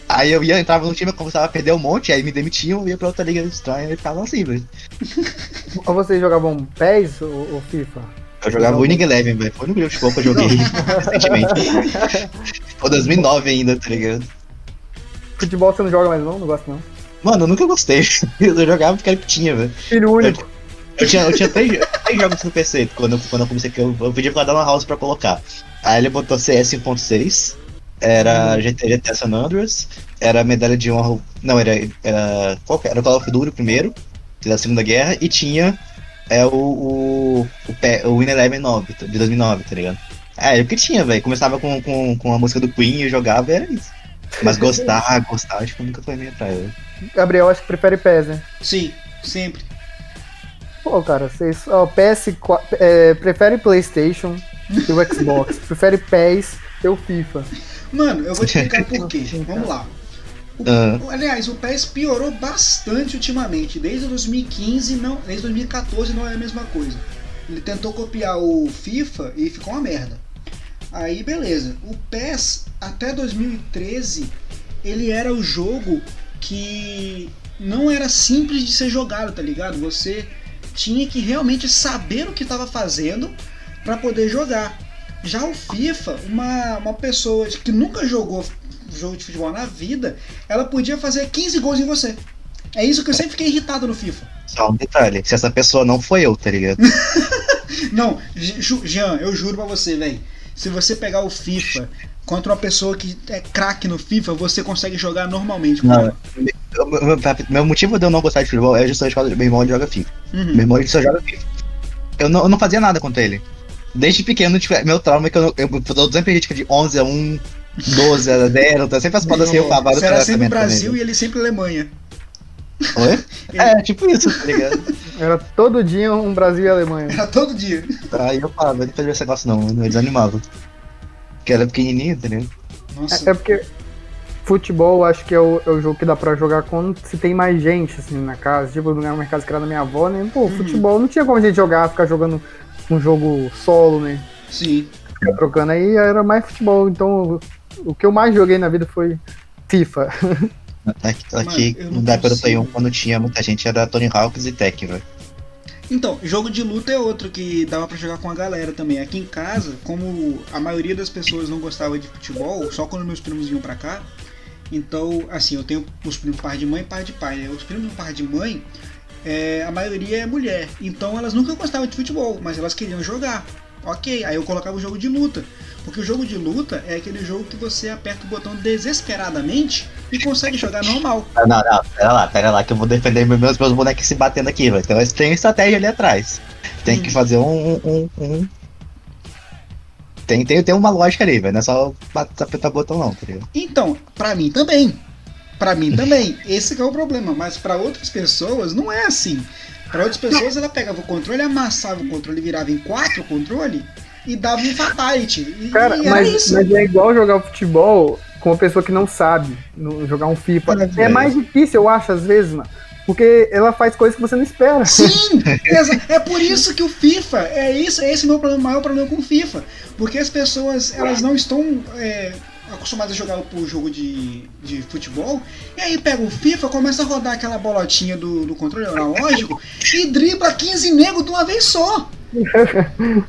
Aí eu ia, entrava no time, eu começava a perder um monte, aí me demitiam, ia pra outra liga estranha e ficava assim, velho. Ou vocês jogavam PES ou, ou FIFA? Eu jogava o Winning Eleven, velho. Foi o único jogo que eu joguei recentemente. Foi 2009 ainda, tá ligado? Futebol você não joga mais não? Não gosta não? Mano, eu nunca gostei. Eu jogava porque era que tinha, velho. Filho único. Eu tinha, eu tinha três, três jogos no PC quando, eu- quando eu comecei, que eu, eu pedi pra dar uma house pra colocar. Aí ele botou CS 1.6, era GT, GTA San Andreas, era medalha de honra. Não, era. Era, qual que era? Era o Call of Duty primeiro, da Segunda Guerra, e tinha é, o, o, o, o Win Eleven 9, de 2009, tá ligado? É, era o que tinha, velho. Começava com, com, com a música do Queen e eu jogava, era isso. Mas gostar, gostar, acho que eu nunca foi meio atrás, velho. Gabriel acho que prefere PES, né? Sim, sempre. Pô, cara, vocês. Ó, PS4. É, prefere PlayStation e o Xbox. prefere PES e o FIFA. Mano, eu vou te explicar por quê. Vamos lá. O- Ah. Aliás, o PES piorou bastante ultimamente. Desde 2015, não, desde 2014 não é a mesma coisa. Ele tentou copiar o FIFA e ficou uma merda. Aí beleza. O PES até 2013 ele era o jogo que não era simples de ser jogado, tá ligado? Você tinha que realmente saber o que estava fazendo para poder jogar. Já o FIFA, uma, uma pessoa que nunca jogou jogo de futebol na vida, ela podia fazer 15 gols em você. É isso que eu sempre fiquei irritado no FIFA. Só um detalhe, se essa pessoa não foi eu, tá ligado? Não, Jean, eu juro pra você, velho. Se você pegar o FIFA contra uma pessoa que é craque no FIFA, você consegue jogar normalmente. Não. meu, meu motivo de eu não gostar de futebol é justamente por causa do meu irmão ele joga FIFA. Uhum. Meu irmão ele só joga FIFA. Eu não, eu não fazia nada contra ele. Desde pequeno, tipo, meu trauma é que eu, eu, eu sempre tipo, de 11 a 1, 12 a 0, então sempre as paradas assim eu falava vários Será sempre Brasil também. e ele sempre Alemanha. Oi? É, tipo isso, tá ligado? Era todo dia um Brasil e Alemanha. Era todo dia. Aí eu falava, ele fazia esse negócio não, eu desanimava. Porque era pequenininho, tá ligado? Nossa. É, é porque futebol acho que é o, é o jogo que dá pra jogar quando se tem mais gente assim na casa. Tipo, no minha casa que era da minha avó, né? Pô, futebol não tinha como a gente jogar, ficar jogando um jogo solo, né? Sim. Ficar trocando aí era mais futebol. Então o que eu mais joguei na vida foi FIFA. Aqui, aqui não do Play 1, consigo. quando tinha muita gente, era Tony Hawks e Tech, velho. Então, jogo de luta é outro que dava pra jogar com a galera também. Aqui em casa, como a maioria das pessoas não gostava de futebol, só quando meus primos vinham pra cá. Então, assim, eu tenho os primos par de mãe e par de pai. Né? Os primos par de mãe, é, a maioria é mulher. Então elas nunca gostavam de futebol, mas elas queriam jogar. Ok, aí eu colocava o jogo de luta. Porque o jogo de luta é aquele jogo que você aperta o botão desesperadamente e consegue jogar normal. Não, não, não, pera lá, pera lá, que eu vou defender meus, meus bonecos se batendo aqui, velho. Então tem estratégia ali atrás. Tem Hum. que fazer um. um, um- Tem, tem, tem uma lógica ali, velho. Não é só apertar o botão, não, tá ligado? Então, pra mim também. Pra mim também. Esse que é o problema. Mas pra outras pessoas não é assim. Pra outras pessoas ela pegava o controle, amassava o controle, virava em quatro o controle e dava um fatality. E, Cara, e era mas, mas é igual jogar futebol com uma pessoa que não sabe no- jogar um FIFA. É, É, mais difícil, eu acho, às vezes, mano. Porque ela faz coisas que você não espera. Sim! É por isso que o FIFA, é isso, é esse o meu problema, maior problema com o FIFA. Porque as pessoas, elas não estão é, acostumadas a jogar o jogo de, de futebol, e aí pega o FIFA, começa a rodar aquela bolotinha do, do controle analógico e dribla 15 negros de uma vez só.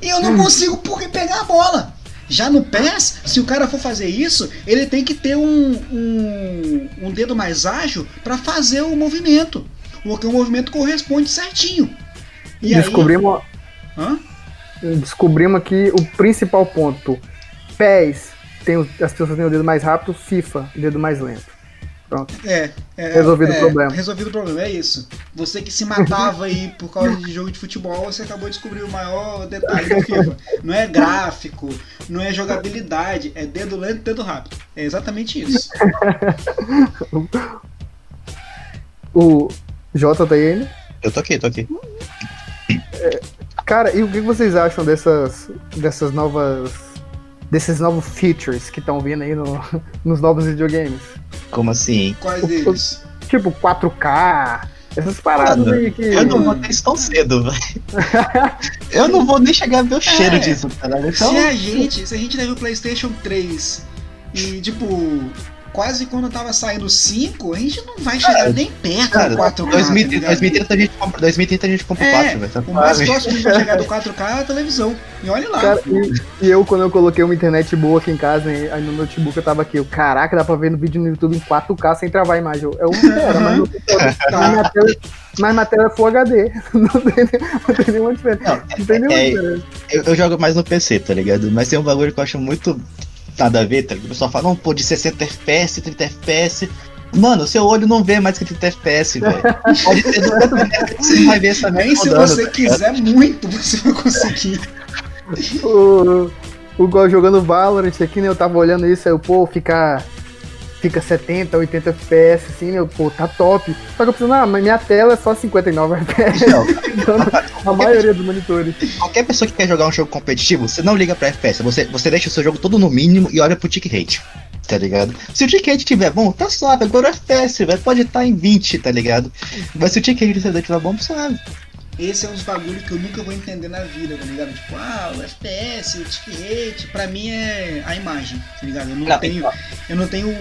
E eu não consigo porque pegar a bola. Já no PES, se o cara for fazer isso, ele tem que ter um, um, um dedo mais ágil para fazer o movimento. Porque o movimento corresponde certinho. E descobrimos, aí. Hã? descobrimos aqui o principal ponto. PES, tem o- as pessoas têm o dedo mais rápido, FIFA, dedo mais lento. Pronto. É, é, Resolvido é, o problema. Resolvido o problema, é isso. Você que se matava aí por causa de jogo de futebol, você acabou de descobrir o maior detalhe do FIFA. Não é gráfico, não é jogabilidade, é dedo lento e dedo rápido. É exatamente isso. O Jota tá aí ainda? Eu tô aqui, tô aqui. Cara, e o que vocês acham dessas, dessas novas. Desses novos features que estão vindo aí no- nos novos videogames? Como assim? Quais deles? Tipo 4K, essas paradas Mano, aí que. Eu não vou ter isso tão cedo, velho. Eu não vou nem chegar a ver o cheiro É. disso, caralho. Então, Se a gente, se a gente teve o PlayStation 3 e tipo, quase quando tava saindo o 5, a gente não vai chegar nem perto cara, do 4K. 2030, tá ligado? 2030 a gente compra, 2030 a gente compra o É, 4, velho. tá O mais próximo que a gente vai chegar do 4K é a televisão. E olha lá. Cara, e, e eu, quando eu coloquei uma internet boa aqui em casa, aí no notebook eu tava aqui, eu, caraca, dá pra ver no vídeo no YouTube em 4K sem travar a imagem. Eu, é um era, mas, computador, Tá. mas, minha tela, mas minha tela é Full HD. Não tem, não tem nenhuma diferença. Não, Não tem nenhuma é- diferença. Eu, eu jogo mais no PC, tá ligado? Mas tem um bagulho que eu acho muito nada a ver, tá ligado? O pessoal fala, não, pô, de 60 FPS, 30 FPS. Mano, seu olho não vê mais que 30 FPS, velho. Pode ter 200 FPS, você não vai ver essa Nem se rodando, você tá quiser muito, você vai conseguir. O, o igual jogando Valorant aqui, né? Eu tava olhando isso, aí eu, pô, fica. Fica 70, 80 FPS, assim, né? eu, pô, tá top. Só que eu preciso, ah, mas minha tela é só 59 FPS. Não, Então, a maioria dos monitores. qualquer pessoa que quer jogar um jogo competitivo, você não liga pra FPS, você, você deixa o seu jogo todo no mínimo e olha pro tick rate, tá ligado? Se o tick rate tiver bom, tá suave, agora o FPS, velho, pode estar em 20, tá ligado? Mas se o tick rate tiver bom, tá suave. Esse é uns bagulho que eu nunca vou entender na vida, tá ligado? Tipo, ah, o FPS, o tick rate, pra mim é a imagem, tá ligado? Eu não, Não, tenho, eu não tenho,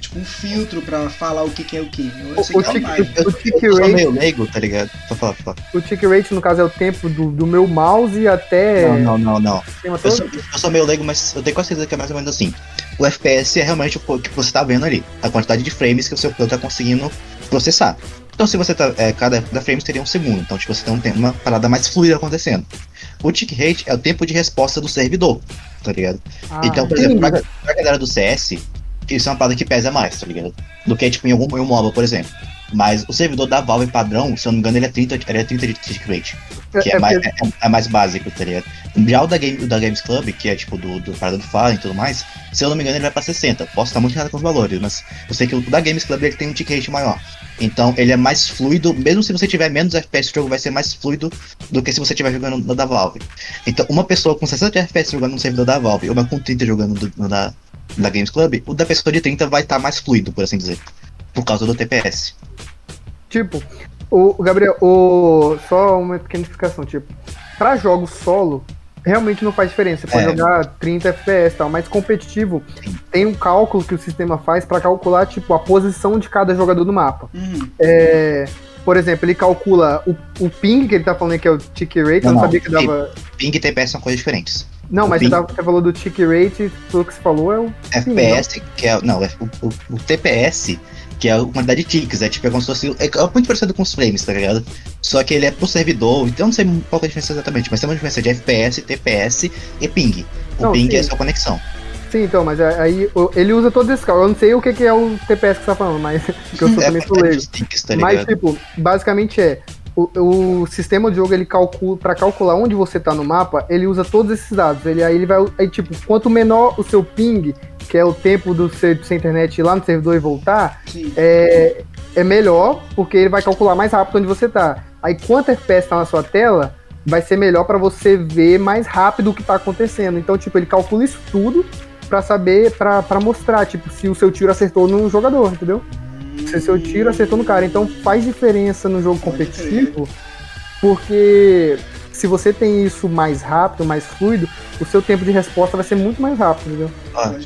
tipo, um filtro pra falar o que, que é o que. Eu O- sei o que é tick- imagem. Eu, O tick eu sou rate- meio leigo, tá ligado? Pra falar, pra falar. O tick rate, no caso, é o tempo do, do meu mouse até. Não, não, não, não. Eu sou, eu sou meio leigo, mas eu tenho quase certeza que é mais ou menos assim. O FPS é realmente o que você tá vendo ali. A quantidade de frames que o seu computador tá conseguindo processar. Então se você tá. É, cada, cada frame teria um segundo. Então, tipo, você tem um uma parada mais fluida acontecendo. O tick rate é o tempo de resposta do servidor, tá ligado? Ah, então, por exemplo, pra, pra galera do CS, isso é uma parada que pesa mais, tá ligado? Do que tipo em algum em um MOBA, por exemplo. Mas o servidor da Valve padrão, se eu não me engano, ele é 30, ele é 30 de tick rate. Que é, É- é mais, é, é mais básico, tá ligado? Já o da, Game, o da Games Club, que é tipo do, do Parada do Fallen e tudo mais, se eu não me engano, ele vai pra 60. Posso estar muito errado com os valores, mas eu sei que o da Games Club ele tem um tick rate maior. Então ele é mais fluido, mesmo se você tiver menos FPS, o jogo vai ser mais fluido do que se você estiver jogando no da Valve. Então, uma pessoa com 60 FPS jogando no servidor da Valve, uma com 30 jogando do- no da, da Games Club, o da pessoa de 30 vai estar mais fluido, por assim dizer. Por causa do TPS. Tipo, o o Gabriel, o, só uma pequena explicação, tipo, pra jogos solo, realmente não faz diferença. Você pode É. jogar 30 FPS e tal, mas competitivo tem um cálculo que o sistema faz pra calcular, tipo, a posição de cada jogador no mapa. Uhum. É, por exemplo, ele calcula o, o ping, que ele tá falando que é o tick rate, eu Não, não não, sabia que dava. Ping e TPS são coisas diferentes. Não, O mas você, ping- tava- você falou do tick rate, tudo que você falou é o. FPS, que é. Não, é o, o- o TPS, que é a quantidade de ticks, é tipo, é como se fosse. É, é muito parecido com os frames, tá ligado? Só que ele é pro servidor, então eu não sei qual é a diferença exatamente, mas tem uma diferença de FPS, TPS e ping. O Não, ping sim. é sua conexão. Sim, então, mas aí o- ele usa todos esses cálculos. Eu não sei o que, que é o TPS que você tá falando, mas que eu sou É também sou quantidade leigo. tá Mas, tipo, basicamente é. O, o sistema de jogo, ele calcula, pra calcular onde você tá no mapa, ele usa todos esses dados. Ele, aí ele vai, aí, tipo, quanto menor o seu ping, que é o tempo do seu, do sua internet ir lá no servidor e voltar, Sim. é, é melhor, porque ele vai calcular mais rápido onde você tá. Aí quanto FPS tá na sua tela, vai ser melhor pra você ver mais rápido o que tá acontecendo. Então, tipo, ele calcula isso tudo pra saber, pra pra mostrar, tipo, se o seu tiro acertou no jogador, entendeu? Se o seu tiro acertou no cara. Então faz diferença no jogo competitivo, porque se você tem isso mais rápido, mais fluido, o seu tempo de resposta vai ser muito mais rápido, entendeu?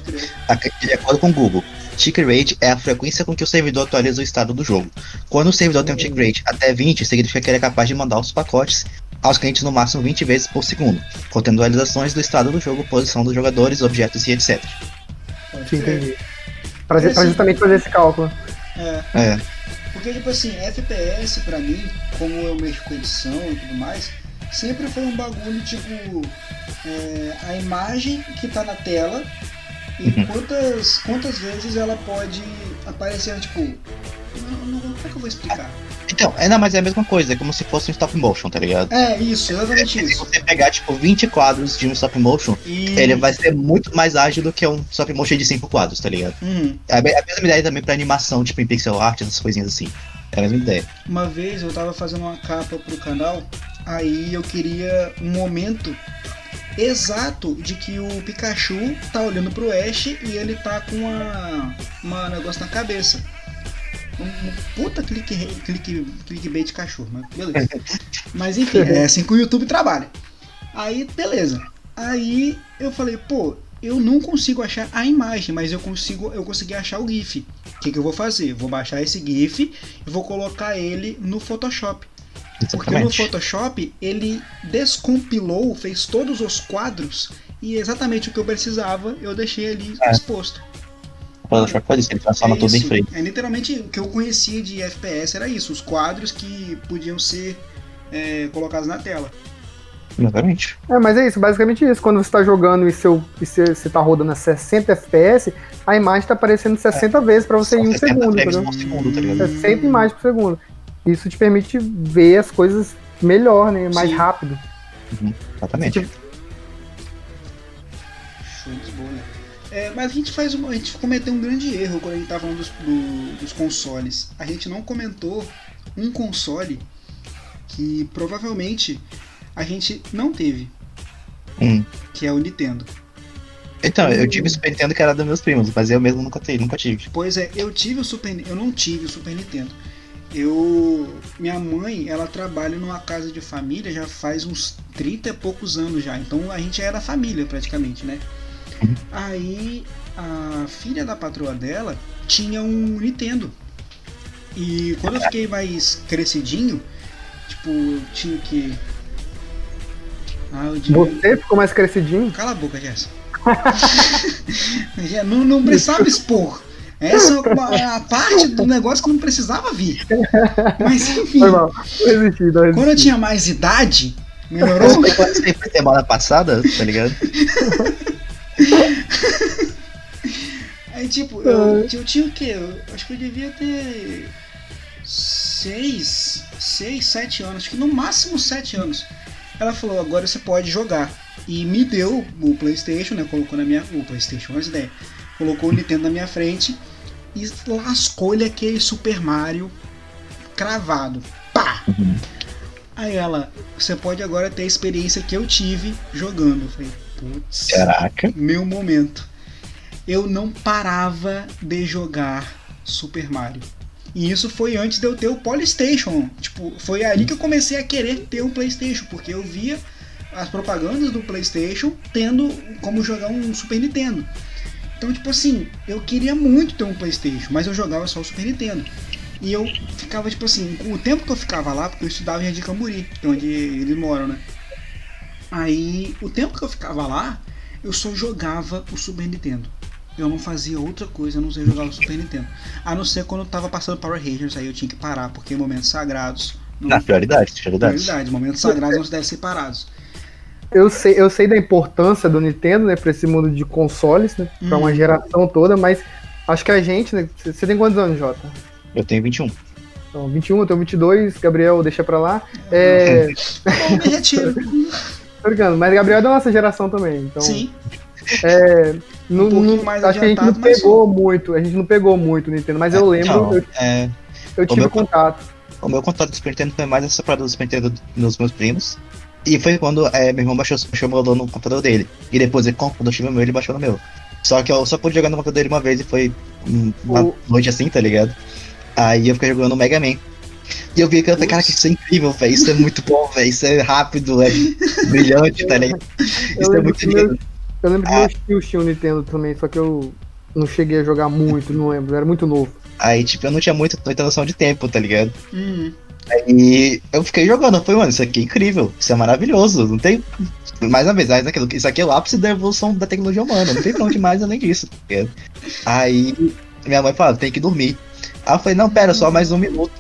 Crer. Ac- De acordo com o Google, tick rate é a frequência com que o servidor atualiza o estado do jogo. Quando o servidor tem um tick rate até 20, significa que ele é capaz de mandar os pacotes aos clientes no máximo 20 vezes por segundo, contendo atualizações do estado do jogo, posição dos jogadores, objetos e etc. Sim, entendi. Pra, pra justamente fazer esse cálculo. É. É, Porque, tipo assim, FPS pra mim, como eu mexo com edição e tudo mais, sempre foi um bagulho tipo. é, a imagem que tá na tela e Uhum. quantas, quantas vezes ela pode aparecer, tipo. Não- não- como é que eu vou explicar? Então, ainda mais é a mesma coisa, é como se fosse um stop motion, tá ligado? É, isso, exatamente Se isso. você pegar, tipo, 20 quadros de um stop motion, E... ele vai ser muito mais ágil do que um stop motion de 5 quadros, tá ligado? Uhum. É a me- a mesma ideia também pra animação, tipo, em pixel art, essas coisinhas assim. É a mesma ideia. Uma vez eu tava fazendo uma capa pro canal, aí eu queria um momento exato de que o Pikachu tá olhando pro Ash e ele tá com uma, uma negócio na cabeça. Um, puta clique, clique, clickbait de cachorro, mas beleza. Mas enfim, é assim que o YouTube trabalha. Aí, beleza. Aí eu falei, pô, eu não consigo achar a imagem, mas eu consigo, eu consegui achar o GIF. O que, que eu vou fazer? Vou baixar esse GIF e vou colocar ele no Photoshop. Porque no Exatamente. Photoshop ele descompilou, fez todos os quadros e exatamente o que eu precisava eu deixei ali É. exposto. O Photoshop faz isso, ele transforma é tudo em frame. É literalmente o que eu conhecia de FPS era isso, os quadros que podiam ser é, colocados na tela. Exatamente. É, mas é isso, basicamente isso. Quando você tá jogando e, seu, e você, você tá rodando a 60 FPS, a imagem tá aparecendo 60 vezes pra você São em um 60 segundo, frames entendeu? por segundo, tá ligado? 60 imagens por segundo. Isso te permite ver as coisas melhor, né? Mais Sim. rápido. Exatamente. Show É, mas a gente faz uma, a gente cometeu um grande erro quando a gente tava falando dos, do- dos consoles. A gente não comentou um console que provavelmente a gente não teve, Hum. que é o Nintendo. Então, eu tive Super Nintendo que era dos meus primos, mas eu mesmo nunca tive, nunca tive. Pois é, eu tive o Super eu não tive o Super Nintendo. Eu minha mãe, ela trabalha numa casa de família já faz uns 30 e poucos anos já. Então a gente era família praticamente, né? Aí a filha da patroa dela tinha um Nintendo. E quando eu fiquei mais crescidinho, tipo, eu tinha o que Ah, eu. Você ficou mais crescidinho. Cala a boca, Jess. Não, não precisava expor. Essa é a parte do negócio que não precisava vir. Mas enfim. Não não resisti. quando eu tinha mais idade, melhorou. Isso foi semana passada, tá ligado? Aí tipo, eu, eu tinha o quê? Eu acho que eu devia ter seis, seis, sete anos, acho que no máximo sete anos. Ela falou, agora você pode jogar. E me deu o Playstation, né? Colocou na minha. O Playstation, as ideias. Colocou o Nintendo na minha frente e lascou-lhe aquele Super Mario cravado. Pá! Uhum. Aí ela, você pode agora ter a experiência que eu tive jogando. Eu falei, putz Caraca. meu momento. Eu não parava de jogar Super Mario. E isso foi antes de eu ter o Polystation. Tipo, foi ali que eu comecei a querer ter um PlayStation, porque eu via as propagandas do PlayStation tendo como jogar um Super Nintendo. Então, tipo assim, eu queria muito ter um PlayStation, mas eu jogava só o Super Nintendo. E eu ficava, tipo assim, o tempo que eu ficava lá, porque eu estudava em é onde eles moram, né? Aí, o tempo que eu ficava lá, eu só jogava o Super Nintendo. Eu não fazia outra coisa, a não ser jogar o Super Nintendo. A não ser quando eu tava passando Power Rangers, aí eu tinha que parar, porque momentos sagrados. Não, Na prioridade, prioridade. prioridade, momentos sagrados não se devem ser parados. Eu sei, eu sei da importância do Nintendo, né, pra esse mundo de consoles, né, pra Hum. uma geração toda, mas acho que a gente, né, você tem quantos anos, Jota? Eu tenho 21. Então, 21, eu tenho 22, Gabriel, deixa pra lá. É, Bom, me retiro. tô brincando, mas Gabriel é da nossa geração também, então... Sim. É, não, Um pouquinho não- mais acho que a gente não adiantado, mas pegou muito, a gente não pegou muito o Nintendo, mas eu lembro, Então, eu, é, eu tive meu- contato. o meu contato do Super Nintendo foi mais essa parada do Super Nintendo nos meus primos. E foi quando é, meu irmão baixou, baixou o no computador dele. E depois ele comprou no time meu ele baixou no meu. Só que eu só pude jogar no computador dele uma vez e foi uma O- noite assim, tá ligado? Aí eu fiquei jogando Mega Man. E eu vi aquilo e falei, cara, que isso é incrível, velho. Isso é muito bom, velho. Isso é rápido, é brilhante, tá ligado? Isso é muito meu- lindo. Eu lembro que Ah. meus tios tinham Nintendo também, só que eu não cheguei a jogar muito, não lembro, eu era muito novo. Aí, tipo, eu não tinha muito, muita noção de tempo, tá ligado? Hum. E eu fiquei jogando, eu falei, mano, isso aqui é incrível, isso é maravilhoso, não tem. Mais uma vez, isso aqui é o ápice da evolução da tecnologia humana, não tem pra onde mais além disso. tá ligado? Aí minha mãe falou, tem que dormir. Aí eu falei, não, pera, só mais um minuto.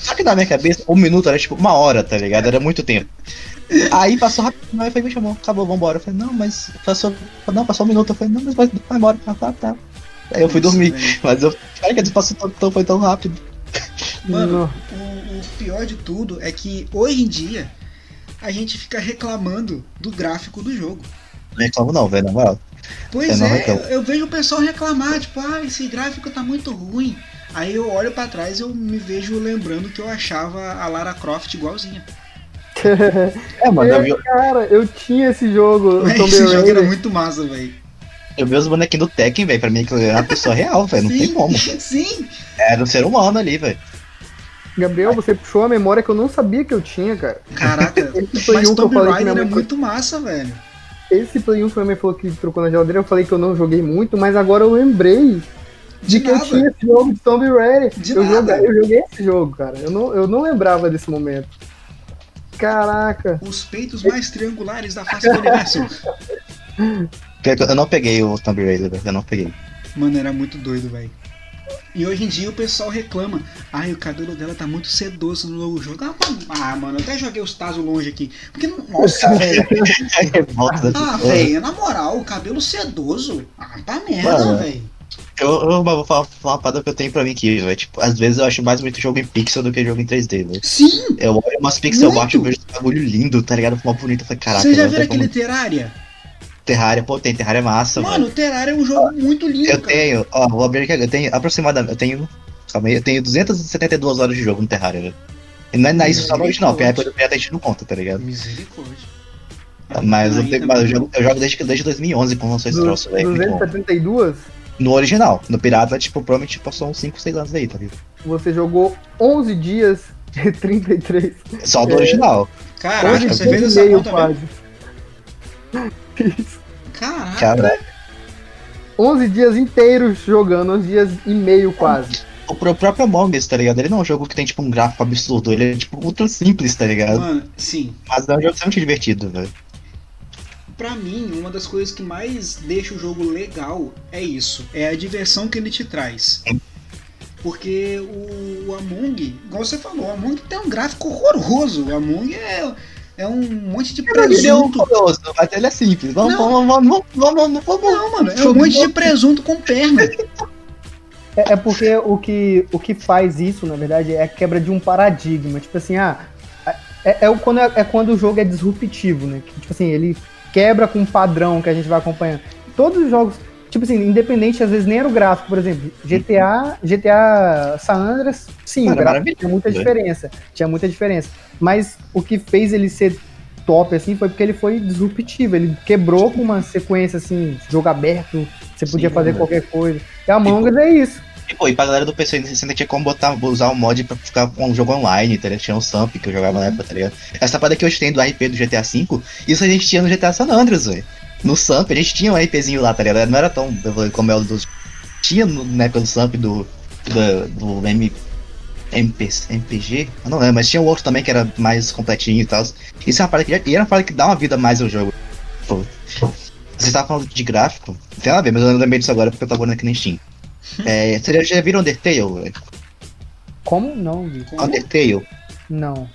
Só que na minha cabeça, um minuto era tipo uma hora, tá ligado? Era muito tempo. Aí passou rápido, minha mãe foi, me chamou, acabou, vambora. Eu falei, não, mas passou. Não, passou um minuto. Eu falei, não, mas vai, vai embora. Ah, tá, tá. Aí eu fui Nossa, dormir. velho. Mas eu. Cara, que passou tão, tão, foi tão rápido. Mano, o, o pior de tudo é que hoje em dia a gente fica reclamando do gráfico do jogo. Não reclamo não, velho, na moral. Pois Eu é, eu, eu vejo o pessoal reclamar, tipo, ah, esse gráfico tá muito ruim. Aí eu olho pra trás e eu me vejo lembrando que eu achava a Lara Croft igualzinha. É, mano, eu vi, Cara, eu tinha esse jogo, Tomb Esse jogo era muito massa, velho. eu vi os bonequinhos do Tekken, velho. Pra mim, aquilo era uma pessoa real, velho. Não tem como. Sim. Era um ser humano ali, velho. Gabriel, você puxou a memória que eu não sabia que eu tinha, cara. Caraca. Esse Play Mas 1 que eu Tomb Raider é muito massa, velho. Esse Play 1 que minha mãe falou que trocou na geladeira, eu falei que eu não joguei muito, mas agora eu lembrei de, De que eu nada. tinha esse jogo de Tomb Raider. De eu, nada. joguei, eu joguei esse jogo, cara. Eu não, eu não lembrava desse momento. Caraca. Os peitos mais triangulares da face do universo. Eu não peguei o Tomb Raider, velho. Eu não peguei. Mano, era muito doido, velho. E hoje em dia o pessoal reclama. Ai, o cabelo dela tá muito sedoso no novo jogo. Ah, mano, ah, eu até joguei os tazos longe aqui. Porque, não- nossa, velho. Ah, pessoa. velho, na moral, o cabelo sedoso. Ah, tá merda, velho. Eu, eu vou falar, falar uma parada que eu tenho pra mim aqui, velho. Tipo, às vezes eu acho mais muito jogo em pixel do que jogo em 3D, velho. Sim! Eu olho umas pixel art e vejo esse bagulho lindo, tá ligado? Uma bonita. Eu falei, caraca, Você já viu tem aquele como- Terraria? Terraria, pô, tem Terraria massa, Mano, mano. o Terraria é um jogo muito lindo, Eu cara. tenho, ó, vou abrir aqui, eu tenho aproximadamente, eu tenho, calma aí, eu tenho 272 horas de jogo no Terraria, velho. E não é, não é isso só no original, porque a época do a gente não conta, tá ligado? Misericórdia. Mas, eu, tenho, mas eu, jogo, eu jogo desde, desde 2011 quando lançou esse troço, velho. muito bom. 272, No original, no pirata, tipo, provavelmente passou uns 5, 6 anos aí, tá ligado? você jogou 11 dias e 33. Só do É. original. Caraca, 11 você dias fez essa meio conta quase. Fiz. Caraca. Cara, 11 dias inteiros jogando, 11 dias e meio quase. o pró- próprio Among Us, tá ligado? Ele não é um jogo que tem, tipo, um gráfico absurdo, ele é, tipo, ultra simples, tá ligado? Mano, sim. Mas é um jogo extremamente divertido, velho. Pra mim, uma das coisas que mais deixa o jogo legal é isso. É a diversão que ele te traz. Porque o, o Among, igual você falou, o Among tem um gráfico horroroso. O Among é, é um monte de é presunto. mas ele é simples. Vamos, Não. vamos, vamos, vamos, vamos, vamos. Não, mano, é um monte de presunto com perna. É, é porque o que, o que faz isso, na verdade, é a quebra de um paradigma. Tipo assim, ah, é, é, o- quando, é, é quando o jogo é disruptivo, né? Tipo assim, ele quebra com um padrão que a gente vai acompanhando. Todos os jogos, tipo assim, independente, às vezes nem era o gráfico, por exemplo, GTA, GTA San Andreas, sim, o gráfico maravilhoso, tinha muita né? diferença. Tinha muita diferença. Mas o que fez ele ser top, assim, foi porque ele foi disruptivo. Ele quebrou com uma sequência, assim, jogo aberto, você Sim, podia fazer né? qualquer coisa. E a Among Us é isso. E, pô, e pra galera do PC ainda ainda tinha como botar, usar o mod pra ficar com um jogo online, tá ligado? Tinha um Samp que eu jogava na época, tá ligado? Essa parada que hoje tem do RP do GTA V, isso a gente tinha no GTA San Andreas, velho. No Samp, a gente tinha um RPzinho lá, tá ligado? Não era tão como é o dos. Tinha no- na época do Samp do. do, do M. MP, MPG? Eu não lembro, mas tinha um outro também que era mais completinho e tal. Isso é uma parada que, e era uma parada que dá uma vida mais ao jogo. Pô, você estava falando de gráfico, não tem nada a ver, mas eu lembrei disso agora porque eu tava olhando aqui no Steam. É, você já, viram Undertale? velho? Como? Não, vi. Como? Undertale? Não.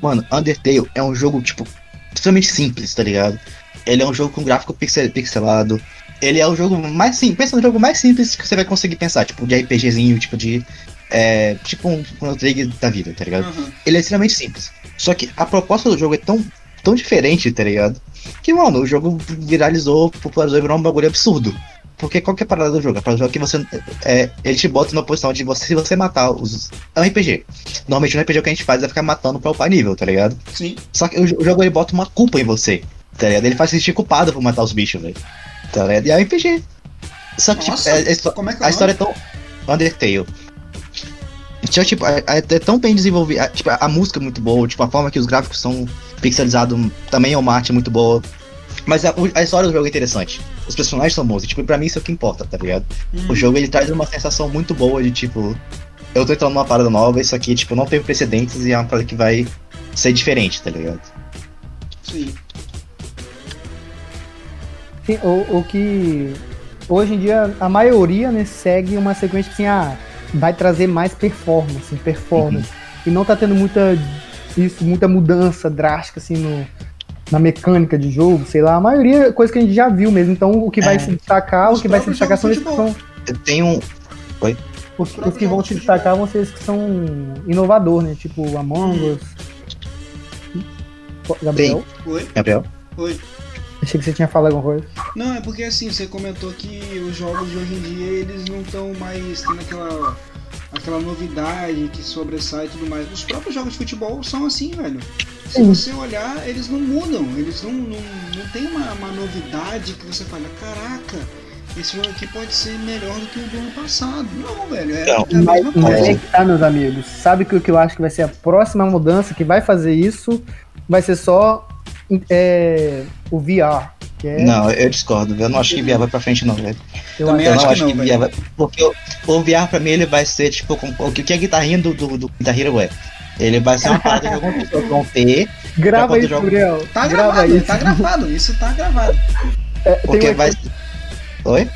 Mano, Undertale é um jogo, tipo, extremamente simples, tá ligado? Ele é um jogo com gráfico pixel, pixelado. Ele é o jogo mais simples. Pensa no jogo mais simples que você vai conseguir pensar, tipo, de RPGzinho, tipo de. É, tipo um Chrono Trigger da vida, tá ligado? Aham. Ele é extremamente simples. Só que a proposta do jogo é tão, tão diferente, tá ligado? Que, mano, o jogo viralizou, popularizou e virou um bagulho absurdo. Porque qual que é a parada do jogo? A parada do jogo é que você. É, ele te bota numa posição de você, se você matar os. É um RPG. Normalmente no RPG o que a gente faz é ficar matando pra upar nível, tá ligado? Sim. Só que o, o jogo ele bota uma culpa em você, tá ligado? Ele faz você sentir culpado por matar os bichos, velho. Tá ligado? E é um RPG. Só que, Nossa, tipo, é- é como é que é a história é tão. Undertale. Então, tipo, é, é tão bem desenvolvida. Tipo, a música é muito boa, tipo, a forma que os gráficos são pixelizados também é uma arte muito boa. Mas a, a história do jogo é interessante. Os personagens são bons. E, tipo, pra mim isso é o que importa, tá ligado? Hum. O jogo ele traz uma sensação muito boa de tipo. Eu tô entrando numa parada nova, isso aqui, tipo, não teve precedentes e é uma parada que vai ser diferente, tá ligado? Sim. Sim, o, o que hoje em dia a maioria né, segue uma sequência que assim, ah, vai trazer mais performance, performance. E não tá tendo muita isso, muita mudança drástica assim no, na mecânica de jogo, sei lá. A maioria é coisa que a gente já viu mesmo. Então o que vai É. se destacar, Os o que vai se destacar são esses que são Eu tenho um. os, os que vão se destacar vão ser esses que são inovador, né? Tipo Among Us. Gabriel, Oi? Gabriel? Oi. achei que você tinha falado alguma coisa. Não, é porque assim, você comentou que os jogos de hoje em dia eles não estão mais tendo aquela, aquela novidade que sobressai e tudo mais. Os próprios jogos de futebol são assim, velho. Se Sim. você olhar, eles não mudam, eles não, não, não tem uma, uma novidade que você fala, caraca, esse jogo aqui pode ser melhor do que o do ano passado. Não, velho, é, Não, é a Mas, mesma mas aí que tá, meus amigos. Sabe que o que eu acho que vai ser a próxima mudança que vai fazer isso vai ser só é, o VR. Que é, Não, eu discordo, eu não acho que VR vai pra frente, não, velho. eu também Eu acho não que acho não, que velho. VR vai. Porque o, o VR pra mim ele vai ser tipo como- o que que a guitarrinha do, do, do Guitar Hero é. Ele vai ser uma parada que algumas pessoas vão ter, Grava isso, Gabriel. Tá Grava gravado, isso. tá gravado, isso tá gravado. É, porque um, vai. Oi?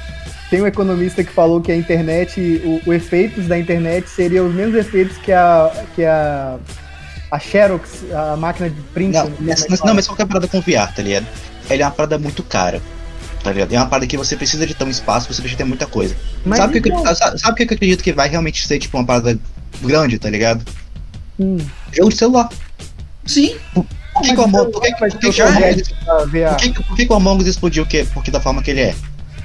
tem um economista que falou que a internet, o, o efeitos da internet seriam os mesmos efeitos que a, que a, a Xerox, a máquina de print. Não, mas, mas- não, mas qualquer parada com VR, tá ligado? Ele é uma parada muito cara. Tá ligado? É uma parada que você precisa de ter um espaço, você precisa ter muita coisa. Mas sabe o que, eu- então- sabe, sabe o que eu acredito que vai realmente ser tipo uma parada grande, tá ligado? Hum. Jogo de celular. Sim, por que que o Among Us explodiu o quê? Porque da forma que ele é?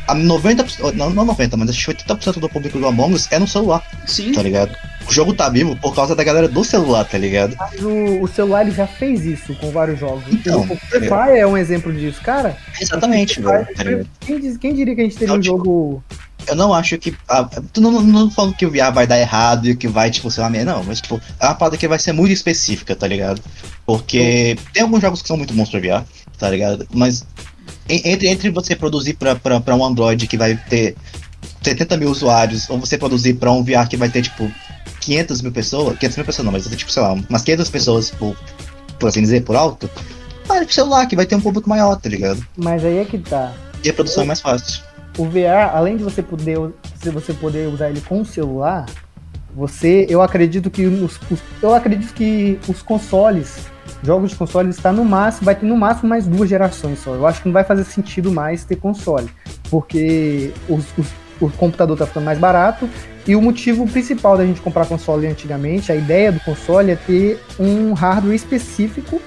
A 90%, não, não 90%, mas acho que 80% do público do Among Us é no celular, sim. tá ligado? O jogo tá vivo por causa da galera do celular, tá ligado? Mas o, o celular ele já fez isso com vários jogos. Então, o Free Fire é um exemplo disso. Cara, Exatamente, velho. tá quem, diz- quem diria que a gente teria Não, um tipo, jogo. Eu não acho que. Ah, tu não, não, não falando que o VR vai dar errado e que vai, tipo, ser uma merda, não. Mas, tipo, é uma parada que vai ser muito específica, tá ligado? Porque tem alguns jogos que são muito bons pra VR, tá ligado? Mas entre, entre você produzir pra um Android que vai ter 70 mil usuários, ou você produzir pra um VR que vai ter, tipo, 500 mil pessoas, 500 mil pessoas não, mas tipo, sei lá, umas 500 pessoas por, por assim dizer, por alto, pro celular, que vai ter um público maior, tá ligado? Mas aí é que tá. E a produção é mais fácil. O VR, além de você poder, se você poder usar ele com o celular, você, eu acredito que os, os- eu acredito que os consoles, jogos de console está no máximo, vai ter no máximo mais duas gerações só. Eu acho que não vai fazer sentido mais ter console, porque os, os- o computador tá ficando mais barato e o motivo principal da gente comprar console antigamente, a ideia do console é ter um hardware específico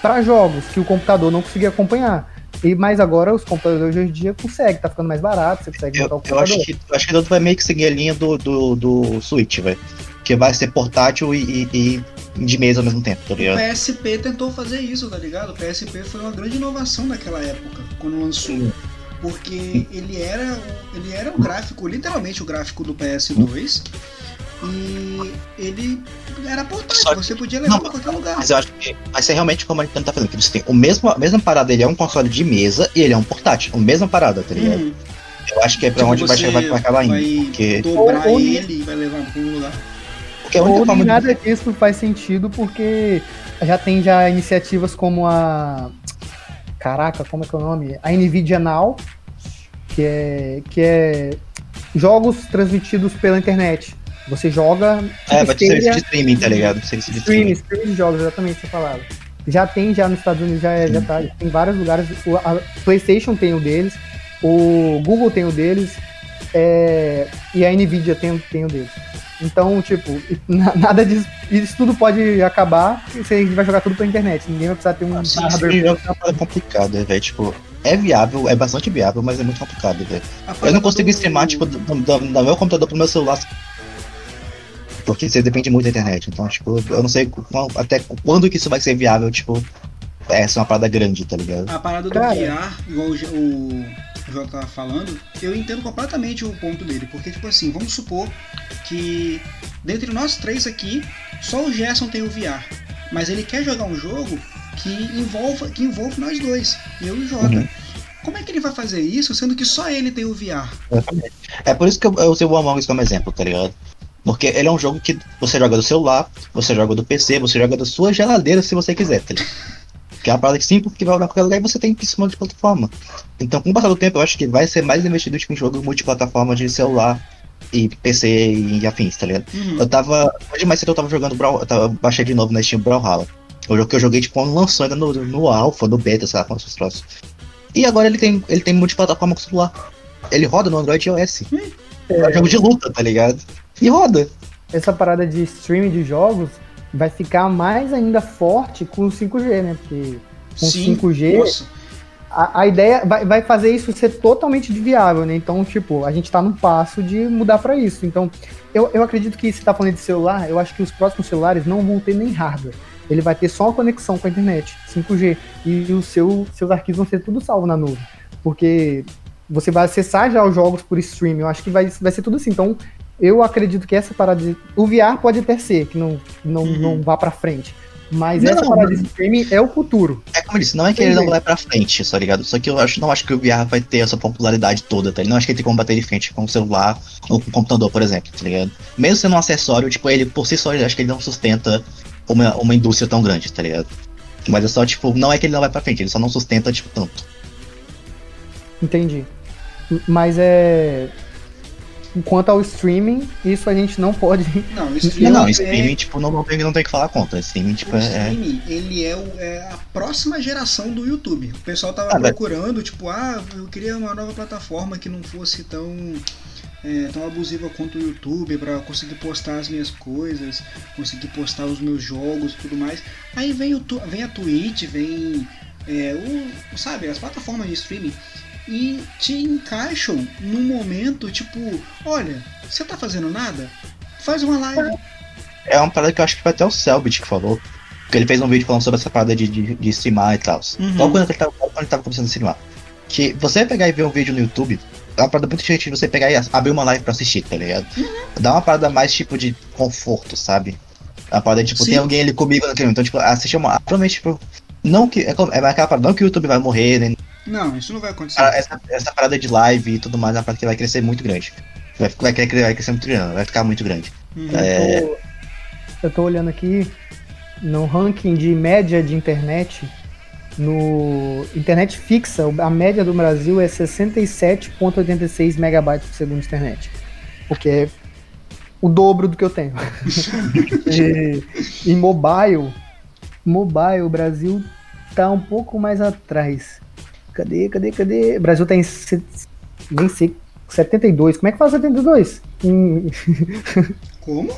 para jogos que o computador não conseguia acompanhar. E mais agora os computadores hoje em dia conseguem, tá ficando mais barato, você consegue montar o Eu, eu computador. acho que eu acho que o vai meio que seguir a linha do, do, do Switch, velho. Que vai ser portátil e, e- e de mesa ao mesmo tempo, tá O ligado? PSP tentou fazer isso, tá ligado? O PSP foi uma grande inovação naquela época, quando lançou. Porque ele era, ele era o gráfico, literalmente o gráfico do PS2. E ele era portátil, que- você podia levar não, pra qualquer lugar. Mas eu acho que vai ser realmente como a Nintendo tá fazendo. Que você tem o mesmo, a mesma parada, ele é um console de mesa e ele é um portátil. A mesma parada, tá ligado? Hum, Eu acho que é pra tipo, onde vai chegar, vai, vai acabar indo. vai Porque dobrar Ou- ou- ele e vai levar pra um lugar. Porque a única Ou nem forma de- nada disso faz sentido porque já tem já iniciativas como a. Caraca, como é que é o nome? A Nvidia Now, que é, que é jogos transmitidos pela internet. Você joga. tipo, É, vai ter serviço de streaming, tá ligado? Serviço de Streaming, streaming. streaming de jogos, exatamente essa palavra. Já tem já nos Estados Unidos, já, é, já tá, tem vários lugares. O, a PlayStation tem o deles, o Google tem o deles, é, e a Nvidia tem, tem o deles. Então, tipo, na- nada disso. Isso tudo pode acabar e você vai jogar tudo pela internet. Ninguém vai precisar ter um streaming é complicada, velho. Tipo, é viável, é bastante viável, mas é muito complicado, velho. Eu não consigo streamar, tipo, do, do, do meu computador pro meu celular. Porque você depende muito da internet. Então, tipo, eu não sei qual- até quando que isso vai ser viável, tipo, essa é uma parada grande, tá ligado? A parada do Cara. VR, igual o, J- o Jota tava falando, eu entendo completamente o ponto dele. Porque, tipo assim, vamos supor que dentre nós três aqui, só o Gerson tem o VR. Mas ele quer jogar um jogo que envolva, que envolve nós dois, eu e o Jota. Uhum. Como é que ele vai fazer isso, sendo que só ele tem o VR? É por isso que eu, eu usei o Among Us como exemplo, tá ligado? Porque ele é um jogo que você joga do celular, você joga do PC, você joga da sua geladeira se você quiser, tá ligado? Que é uma parada que simples, que vai pra qualquer lugar e você tem em cima de plataforma. Então, com o passar do tempo, eu acho que vai ser mais investido em jogo multiplataforma de celular e PC e afins, tá ligado? Uhum. Eu tava. Hoje mais cedo eu tava jogando Brawl. Eu tava, baixei de novo na Steam Brawlhalla. O jogo que eu joguei, tipo, quando lançou ainda no, no Alpha, no Beta, sei lá, com esses troços. E agora ele tem, ele tem multiplataforma com celular. Ele roda no Android e iOS. É um jogo de luta, tá ligado? E roda. Essa parada de streaming de jogos vai ficar mais ainda forte com o 5G, né? Porque com Sim, 5G Nossa, a, a ideia vai, vai fazer isso ser totalmente viável, né? Então, tipo, a gente tá num passo de mudar pra isso. Então, eu, eu acredito que se tá falando de celular, eu acho que os próximos celulares não vão ter nem hardware. Ele vai ter só uma conexão com a internet, 5G. E os seu, seus arquivos vão ser tudo salvo na nuvem. Porque você vai acessar já os jogos por streaming. Eu acho que vai, vai ser tudo assim. Então, eu acredito que essa parada de. O VR pode até ser, que não, não, Uhum. não vá pra frente. Mas Não, essa parada não. de streaming é o futuro. É como eu disse, não é que ele não vai pra frente, tá ligado? Só que eu acho, não acho que o VR vai ter essa popularidade toda, tá? ligado? Não acho que ele tem como bater de frente com o celular ou com o computador, por exemplo, tá ligado? Mesmo sendo um acessório, tipo, ele por si só, acho que ele não sustenta uma, uma indústria tão grande, tá ligado? Mas é só, tipo, não é que ele não vai pra frente, ele só não sustenta, tipo, tanto. Entendi. Mas é. Quanto ao streaming, isso a gente não pode. não, streaming, não, é- streaming, tipo, não, não, tem, não tem que falar contra. Streaming, tipo, O é. é- streaming, ele é, o- é a próxima geração do YouTube. O pessoal tava Ah, mas- procurando, tipo, ah, eu queria uma nova plataforma que não fosse tão, é, tão abusiva quanto o YouTube pra conseguir postar as minhas coisas, conseguir postar os meus jogos e tudo mais. Aí vem, o, vem a Twitch, vem é, o, sabe, as plataformas de streaming e te encaixam num momento tipo, olha, você tá fazendo nada? Faz uma live. É uma parada que eu acho que foi até o Selbit que falou. Porque ele fez um vídeo falando sobre essa parada de, de, de streamar e tal. Uhum. Logo quando ele, tava, quando ele tava começando a streamar. Que você pegar e ver um vídeo no YouTube, é uma parada muito diferente de você pegar e abrir uma live pra assistir, tá ligado? Dá uma parada mais tipo de conforto, sabe? É uma parada tipo, Sim. tem alguém ali comigo naquele momento. Então, tipo, assistir uma. Provavelmente, tipo. Não que. É, é aquela parada, não que o YouTube vai morrer, nem Não, isso não vai acontecer. ah, essa, essa parada de live e tudo mais, é uma parada que vai crescer muito grande. Vai, vai, crescer, vai crescer muito grande, vai ficar muito grande. Uhum. É. Eu, tô, eu tô olhando aqui no ranking de média de internet. No internet fixa, a média do Brasil é 67,86 megabytes por segundo de internet. O que é o dobro do que eu tenho. e, em mobile, mobile, o Brasil tá um pouco mais atrás. Cadê, cadê, cadê? O Brasil tá em. Nem sei. 72. Como é que faz 72? Em, Como?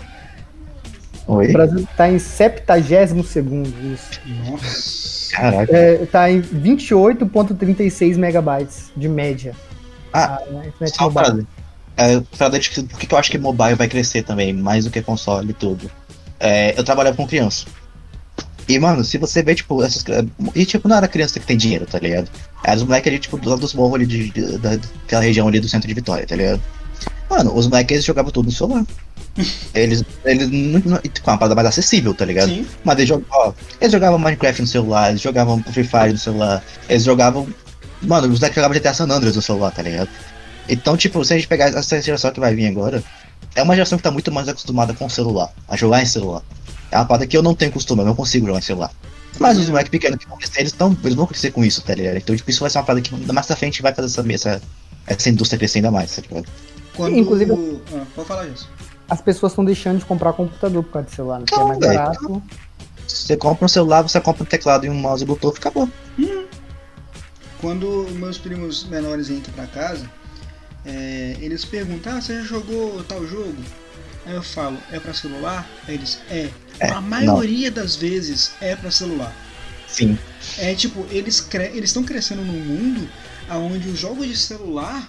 o Oi? Brasil tá em 70 segundo. Isso. Nossa. Caraca. É, tá em 28,36 megabytes de média. Ah, a internet Só uma mobile. parada. É, de que- por que que eu acho que mobile vai crescer também, mais do que console e tudo? É, eu trabalhava com criança. E, mano, se você vê, tipo, essas. E, tipo, não era criança que tem dinheiro, tá ligado? Era os moleques ali, tipo, do lado dos morros ali, de, de- da- daquela região ali do centro de Vitória, tá ligado? Mano, os moleques eles jogavam tudo no celular. Eles. Eles não. não- tipo, uma parada mais acessível, tá ligado? Sim. Mas eles jogavam, ó, eles jogavam Minecraft no celular, eles jogavam Free Fire no celular, eles jogavam. Mano, os moleques jogavam GTA San Andreas no celular, tá ligado? Então, tipo, se a gente pegar essa geração que vai vir agora, é uma geração que tá muito mais acostumada com o celular, a jogar em celular. É uma parada que eu não tenho costume, eu não consigo jogar em celular. Mas os moleques pequenos que vão crescer, eles, tão, eles vão crescer com isso, tá ligado? Então, tipo, isso vai ser uma parada que mais pra frente vai fazer essa, essa, essa indústria crescer ainda mais, tá ligado? Quando... Inclusive- Ah, pode falar isso. As pessoas estão deixando de comprar computador por causa de celular, né? É Não, mais barato. Você compra um celular, você compra um teclado e um mouse e Bluetooth, acabou. Quando meus primos menores entram pra casa, é, eles perguntam: Ah, você já jogou tal jogo? Aí eu falo: É pra celular? Aí eles: É. É, A maioria das vezes é pra celular. Sim. É tipo, eles cre eles estão crescendo num mundo onde os jogos de celular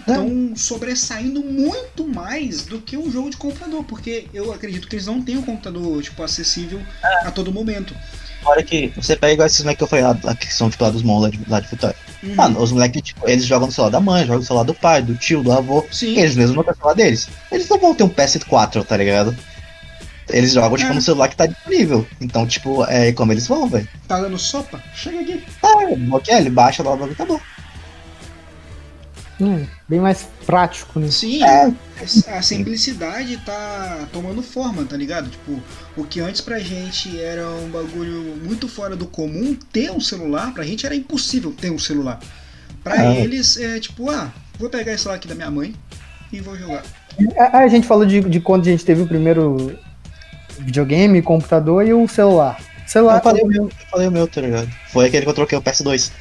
estão sobressaindo muito mais do que um jogo de computador, porque eu acredito que eles não têm um computador tipo acessível a todo momento. Fora que você pega igual esses moleques que eu falei lá, lá que são lá dos mons lá de, lá de Vitória. Uhum. Mano, os moleques, tipo, eles jogam no celular da mãe, jogam no celular do pai, do tio, do avô. Sim. Eles mesmos não têm o celular deles. Eles não vão ter um PS4, tá ligado? Eles jogam, tipo, É. no celular que tá disponível. Então, tipo, é como eles vão, velho. Tá dando sopa? Chega aqui. Ah, ok, ele baixa lá, e acabou. Hum, bem mais prático, né? Sim, É. a simplicidade tá tomando forma, tá ligado? Tipo, o que antes pra gente era um bagulho muito fora do comum, ter um celular, pra gente era impossível ter um celular. Pra É. eles é tipo, ah, vou pegar esse celular aqui da minha mãe e vou jogar. A, a gente falou de, de quando a gente teve o primeiro videogame, computador e o celular. Celular. Eu falei o meu, eu falei o meu, tá ligado? Foi aquele que eu troquei o PS2.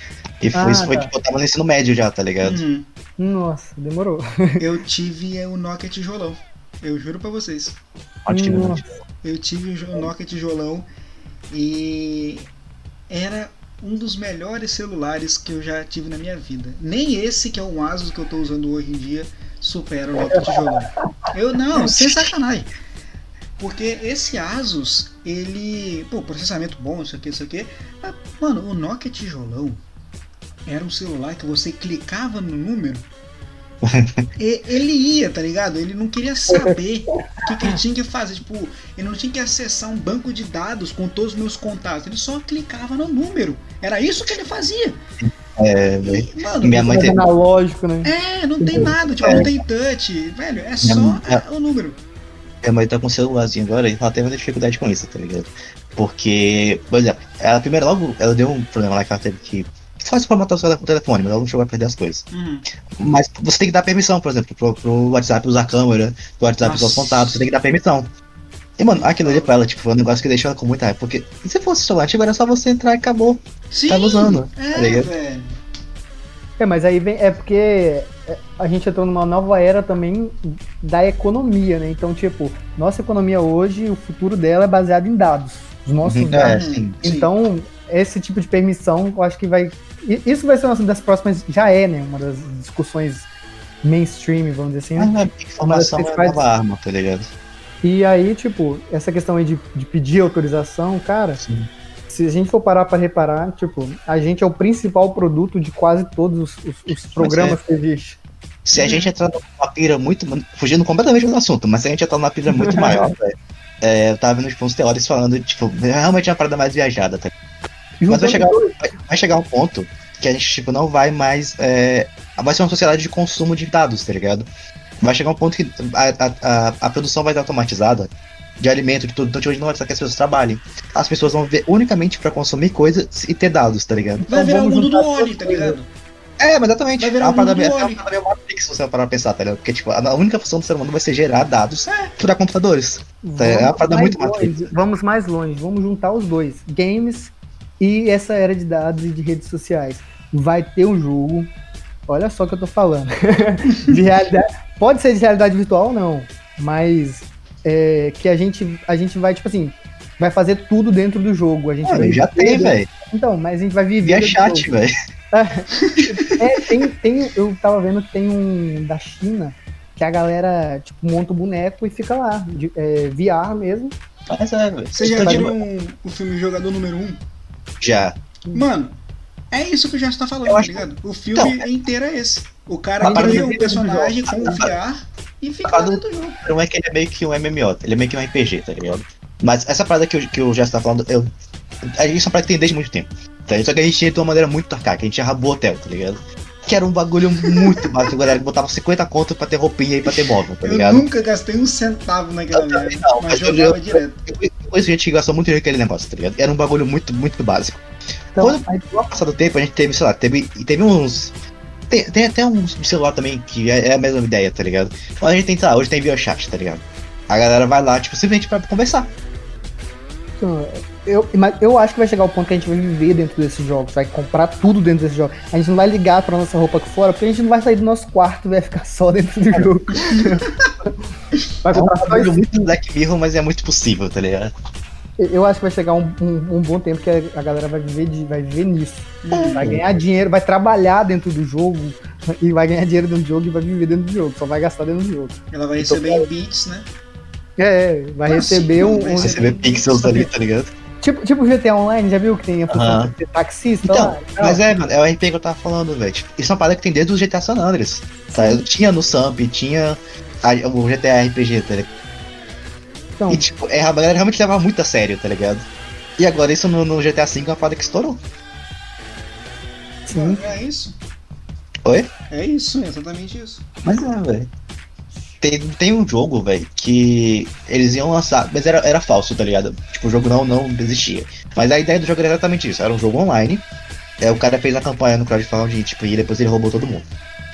E foi, Ah, isso foi, tá. tipo, eu tava no ensino médio já, tá ligado? Uhum. Nossa, demorou. Eu tive é, o Nokia tijolão. Eu juro pra vocês. Ótimo. né? Eu tive o Nokia tijolão e era um dos melhores celulares que eu já tive na minha vida. Nem esse que é o Asus que eu tô usando hoje em dia supera o Nokia tijolão. Eu não, sem sacanagem. Porque esse Asus, ele, pô, processamento bom, isso aqui, isso aqui. Mas, mano, o Nokia tijolão era um celular que você clicava no número e ele ia, tá ligado? Ele não queria saber o que, que ele tinha que fazer. Tipo, ele não tinha que acessar um banco de dados com todos os meus contatos. Ele só clicava no número. Era isso que ele fazia. É, velho. E, mano, Minha mãe teve. analógico, né? é, não tem nada, tipo, não tem touch. Velho, é só Minha- é, o número. Minha mãe tá com um celularzinho agora e ela teve muita dificuldade com isso, tá ligado? Porque, por exemplo, ela primeiro logo, ela deu um problema lá que ela teve que. Faz formatar o seu telefone, mas ela não chegou a perder as coisas. Uhum. Mas você tem que dar permissão, por exemplo, pro, pro WhatsApp usar a câmera, pro WhatsApp usar os Nossa. contatos, você tem que dar permissão. E, mano, aquilo ali pra ela, tipo, foi um negócio que deixou ela com muita raiva. Porque se fosse celular antigo, era só você entrar e acabou. Sim, Tava usando, tá É, velho. É, mas aí vem. É porque é, a gente entrou numa nova era também da economia, né? Então, tipo, nossa economia hoje, o futuro dela é baseado em dados. Os nossos Uhum, dados. é, sim. Sim. Então, esse tipo de permissão, eu acho que vai. Isso vai ser uma das próximas. Já é, né? Uma das discussões mainstream, vamos dizer assim. Né, informação é principais- nova arma, tá ligado? E aí, tipo, essa questão aí de, de pedir autorização, cara, Sim. se a gente for parar pra reparar, tipo, a gente é o principal produto de quase todos os, os- os programas que existem. Se a gente entrar numa pira muito. Fugindo completamente do assunto, mas se a gente entrar numa pira muito maior, velho. É, eu tava vendo tipo, uns teóricos falando, tipo, realmente é uma parada mais viajada, tá? Mas vai chegar, vai, vai chegar um ponto que a gente, tipo, não vai mais. é, vai ser uma sociedade de consumo de dados, tá ligado? Vai chegar um ponto que a, a, a, a produção vai estar automatizada de alimento, de tudo. Então, tipo, a gente não vai precisar que as pessoas trabalhem. As pessoas vão ver unicamente pra consumir coisas e ter dados, tá ligado? Vai Então virar o mundo do essas tá coisas. ligado? É, mas exatamente. Vai virar é uma um parada mundo meio, do é uma parada meio Matrix, se você parar pra pensar, tá ligado? Porque, tipo, a única função do ser humano vai ser gerar dados É. pra computadores. É uma parada mais muito longe, Vamos mais longe, vamos juntar os dois: games e essa era de dados e de redes sociais. Vai ter um jogo, olha só o que eu tô falando. de realidade, pode ser de realidade virtual ou não, mas é, que a gente, a gente vai, tipo assim, vai fazer tudo dentro do jogo. A gente É, já tem, velho. Então, mas a gente vai viver. Do chat, velho. É, tem, tem, eu tava vendo que tem um da China que a galera, tipo, monta o boneco e fica lá, de, é, VR mesmo. Mas é, velho. Vocês já viram o filme Jogador Número 1? Já. Mano, é isso que o Gerson tá falando, Eu tá ligado? O filme Então, inteiro é esse. O cara para cria um personagem com um VR e fica dentro do jogo. Não é que ele é meio que um MMO, ele é meio que um RPG, tá ligado? Mas essa parada que, eu, que o Jess tá falando, eu, a gente é uma parada que tem desde muito tempo. Tá? Só que a gente tinha de uma maneira muito arcaica, a gente errava o hotel, tá ligado? Que era um bagulho muito básico, galera. Que botava 50 conto pra ter roupinha e pra ter móvel, tá Eu ligado? nunca gastei um centavo naquela merda, não, mas mas eu- jogava eu- direto. Eu conheço gente que gastou muito dinheiro naquele negócio, tá ligado? Era um bagulho muito, muito básico. Então, Quando- aí, No passar do tempo, a gente teve, sei lá, teve, teve uns. Tem, tem até uns de celular também que é, é a mesma ideia, tá ligado? Mas a gente tem, sei lá, hoje tem Biochat, tá ligado? A galera vai lá, tipo, simplesmente pra conversar. então, eu, mas eu acho que vai chegar o ponto que a gente vai viver dentro desses jogos, vai comprar tudo dentro desses jogos. A gente não vai ligar pra nossa roupa aqui fora, porque a gente não vai sair do nosso quarto e vai ficar só dentro do jogo. vai É um comprar só isso. muito Black Mirror, mas é muito possível, tá ligado? Eu acho que vai chegar um, um, um bom tempo que a, a galera vai viver, de, vai viver nisso. Uhum. Vai ganhar dinheiro, vai trabalhar dentro do jogo e vai ganhar dinheiro dentro do jogo e vai viver dentro do jogo. Só vai gastar dentro do jogo. Ela vai receber em bits, né? É, vai Ah, receber sim, um. vai um- Você vê pixels ali, tá ligado? Tipo, tipo GTA Online, já viu que tem a função Aham. de ser taxista Então, lá? mas é, mano, é o RP que eu tava falando, velho. Tipo, isso é uma parada que tem desde o GTA San Andreas. Tá? Eu tinha no Samp, tinha a- o GTA RPG, tá ligado? Então, E tipo, é, a galera realmente leva muito a sério, tá ligado? E agora isso no, no GTA V é uma parada que estourou. sim. É isso. Oi? É isso, é exatamente isso. Mas é, velho. Tem, tem um jogo, velho, que eles iam lançar, mas era, era falso, tá ligado? Tipo, o jogo não, não existia. Mas a ideia do jogo era exatamente isso, era um jogo online. É, o cara fez a campanha no crowdfunding, tipo, e depois ele roubou todo mundo.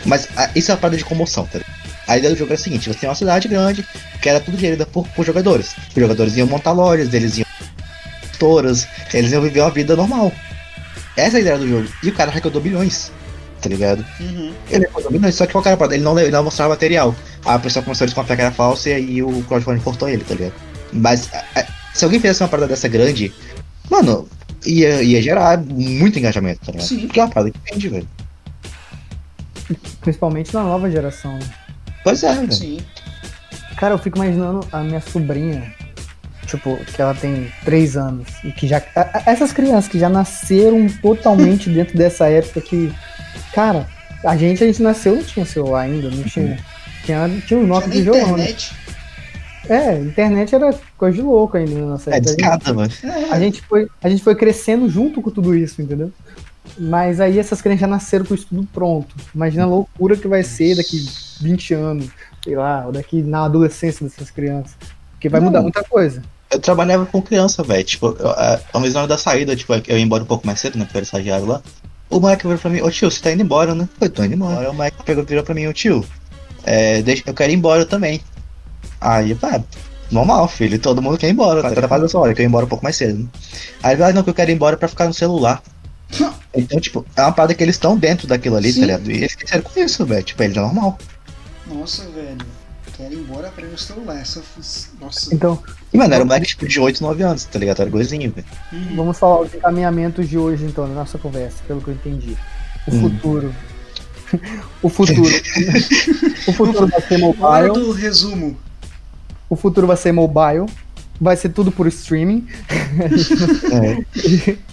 Mas a, isso é uma parada de comoção, tá ligado? A ideia do jogo era a seguinte, você tem uma cidade grande, que era tudo gerida por, por jogadores. Os jogadores iam montar lojas, eles iam toras, eles iam viver uma vida normal. Essa é a ideia do jogo. E o cara arrecadou bilhões, tá ligado? Uhum. Ele arrecadou bilhões, só que qual que era a parada? Ele não, ele não mostrava material. A pessoa começou a desconfiar que era falso e aí o crowdfunding cortou ele, tá ligado? Mas a- a- se alguém fizesse uma parada dessa grande, mano, ia, ia gerar muito engajamento, tá ligado? Sim. Porque é uma parada que vende, velho. Principalmente na nova geração. né? Pois é, velho. Sim. Cara, eu fico imaginando a minha sobrinha, tipo, que ela tem 3 anos, e que já. a- a- Essas crianças que já nasceram totalmente dentro dessa época que. Cara, a gente, a gente nasceu, não tinha celular ainda, não tinha. Tinha, tinha um Nokia de violão. né? internet. É, internet era coisa de louco ainda na nossa É época. descada, mano. É. A gente, foi, a gente foi crescendo junto com tudo isso, entendeu? Mas aí essas crianças já nasceram com isso tudo pronto. Imagina a loucura que vai ser daqui 20 anos, sei lá, ou daqui na adolescência dessas crianças. Porque vai Não. mudar muita coisa. Eu trabalhava com criança, velho. Tipo, eu- a- ao mesmo na hora da saída, tipo, eu ia embora um pouco mais cedo, né? Porque eu era estagiário lá. O moleque virou pra mim, ô tio, você tá indo embora, né? Eu tô indo embora. Aí o moleque pegou, virou pra mim, ô tio, é, deixa, eu quero ir embora também. Aí, pá, normal, filho, todo mundo quer ir embora. Tá faz essa hora, eu quero ir embora um pouco mais cedo. Né? Aí ele, ah, não, que eu quero ir embora pra ficar no celular. Então, tipo, é uma parada que eles estão dentro daquilo ali, Sim. tá ligado? E eles esqueceram com isso, velho. Tipo, eles é normal. Nossa, velho. Quero ir embora pra ir no celular. Essa... Nossa. Então, E, mano, era um moleque tipo, de 8, 9 anos, tá ligado? Era gordinho, velho. Uhum. vamos falar os encaminhamentos de hoje, então, na nossa conversa, pelo que eu entendi. O Hum. futuro. O futuro. o futuro vai ser Hora mobile. do resumo. O futuro vai ser mobile. Vai ser tudo por streaming. É.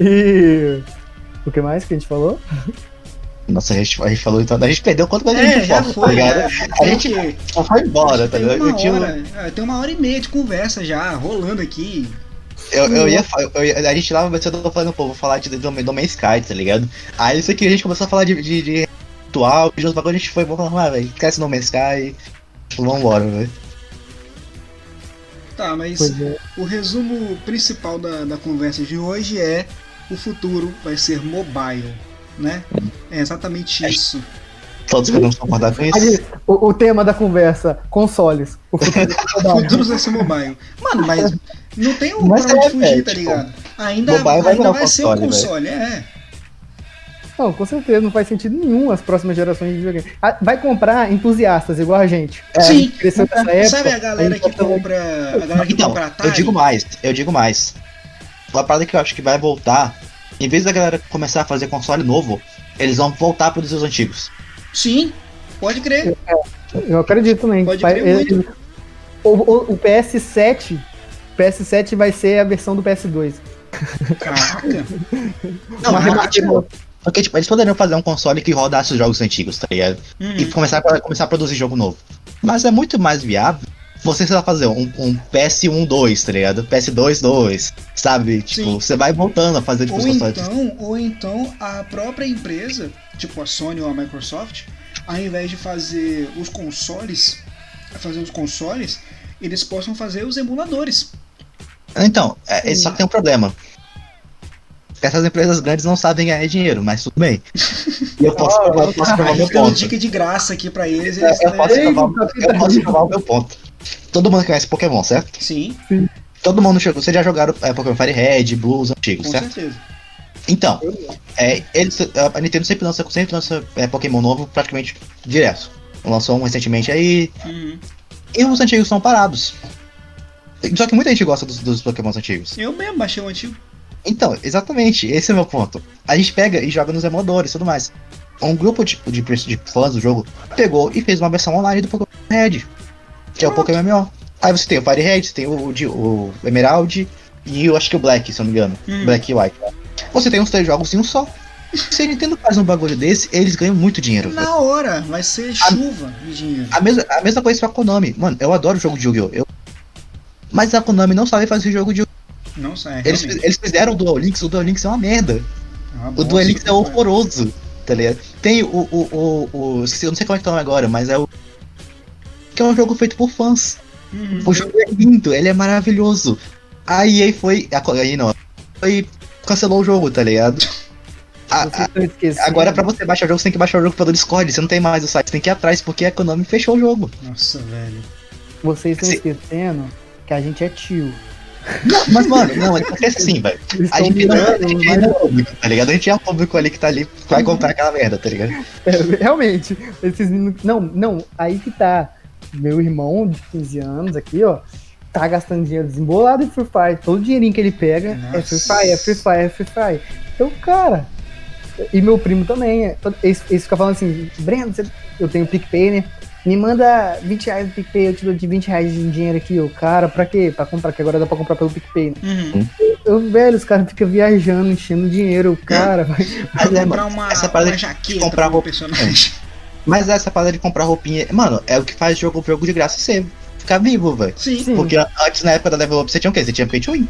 E. O que mais que a gente falou? Nossa, a gente, a gente falou então, a gente perdeu quanto mais a É, gente já foca, tá foi. ligado? já. A gente Tem só foi embora, tá tem ligado? uma Eu, tinha- hora, é, tem uma hora e meia de conversa já, rolando aqui. Eu, eu ia, fa- eu ia- a gente tava pensando, falando, pô, vou falar de do, do Man's Sky, tá ligado? Aí isso aqui a gente começou a falar de, de, de ritual, de outros bagulho, a gente foi, vamos falar, ah, velho, esquece No Man's Sky, tipo, vambora, velho. Tá, mas é. o resumo principal da, da conversa de hoje é o futuro vai ser mobile, né? É exatamente isso. Todos podemos concordar com isso. Aí, o, o tema da conversa, consoles. O futuro vai ser mobile. Mano, mas não tem um Mas pra onde é, fugir, velho, tá tipo, ligado? Ainda, vai ainda vai um ser um console, é. Não, com certeza, não faz sentido nenhum as próximas gerações de videogame. Ah, Vai comprar entusiastas, igual a gente. É, Sim. a nessa época. Sabe a galera que tá falando- compra. A galera que Então, compra Atari? eu digo mais, eu digo mais. Uma parada que eu acho que vai voltar, em vez da galera começar a fazer console novo, eles vão voltar a produzir os antigos. Sim, pode crer. Eu acredito também. Pode Vai- crer ele- o, o- o PS7, o PS7 vai ser a versão do PS2. Caraca. Não, porque, remake tipo, porque, tipo, eles poderiam fazer um console que rodasse os jogos antigos, tá ligado? E Uhum. começar a, começar a produzir jogo novo. Mas é muito mais viável você, sei lá, fazer um, um PS1 2, tá ligado? PS2 2, sabe? Tipo, Sim. você vai voltando a fazer tipo, Ou os consoles. então, ou então a própria empresa tipo a Sony ou a Microsoft, ao invés de fazer os consoles, fazer os consoles, eles possam fazer os emuladores. Então, é, só que tem um problema. Essas empresas grandes não sabem ganhar dinheiro, mas tudo bem. E eu posso, provar, eu posso provar A meu ponto. dica de graça aqui pra eles. É, eles Eu posso, provar, eu posso provar o meu ponto. Todo mundo conhece Pokémon, certo? Sim, Todo mundo chegou. Vocês já jogaram é, Pokémon Fire Red, Blues antigos, com certo? certeza. Então, é, eles, a Nintendo sempre lança, sempre lança é, Pokémon novo praticamente direto. Lançou um recentemente aí. Uhum. E os antigos são parados. Só que muita gente gosta dos, dos Pokémons antigos. Eu mesmo baixei o antigo. Então, exatamente, esse é o meu ponto. A gente pega e joga nos emuladores e tudo mais. Um grupo de, de, de fãs do jogo pegou e fez uma versão online do Pokémon Red, que é o Pokémon MMO. Aí você tem o Fire Red, você tem o, de- o Emerald e eu acho que o Black, se eu não me engano. Hum. Black e White. Você tem uns três jogos em um só. Se a Nintendo faz um bagulho desse, eles ganham muito dinheiro. Na hora, vai ser chuva de dinheiro. A mesma, a mesma coisa com a Konami. Mano, eu adoro jogo de Yu-Gi-Oh! Eu... Mas a Konami não sabe fazer jogo de! Não sai, Eles, realmente. eles fizeram o Duel Links, o Duel Links é uma merda. É uma O Duel Links é horroroso, tá ligado? Tem o. o, o, o esqueci, eu não sei como é que tá o nome agora, mas é o. Que é um jogo feito por fãs. Uhum. O jogo é lindo, ele é maravilhoso. A EA foi. A, aí não. Foi. Cancelou o jogo, tá ligado? A- a- agora, pra você baixar o jogo, você tem que baixar o jogo pelo Discord. Você não tem mais o site, você tem que ir atrás, porque a Konami fechou o jogo. Nossa, velho. Vocês estão Sim. esquecendo que a gente é tio. Não, mas, mano, não, acontece assim, velho. A gente, mas- é público, tá ligado? A gente é o público ali que tá ali, vai comprar aquela merda, tá ligado? É, realmente, esses meninos. Não, não, aí que tá. Meu irmão de 15 anos aqui, ó, tá gastando dinheiro desembolado em Free Fire. Todo o dinheirinho que ele pega é Free Nossa. Fire, é Free Fire, é Free Fire. Então, cara. E meu primo também. é, Eles, eles ficam falando assim: Breno, eu tenho PicPay, né? Me manda 20 reais no PicPay, eu te dou de 20 reais de dinheiro aqui. Eu, cara, pra quê? Pra comprar, que agora dá pra comprar pelo PicPay. Né? Uhum. Eu, velho, os caras ficam viajando, enchendo dinheiro. Cara, vai. Mas Vai é, comprar uma, essa parada uma de jaqueta comprar pro roupa- personagem. Mas essa parada de comprar roupinha, mano, é o que faz jogo, jogo de graça ser ficar vivo, velho. Sim. Sim. Porque antes, na época da Level Up, você tinha o quê? Você tinha pay to win.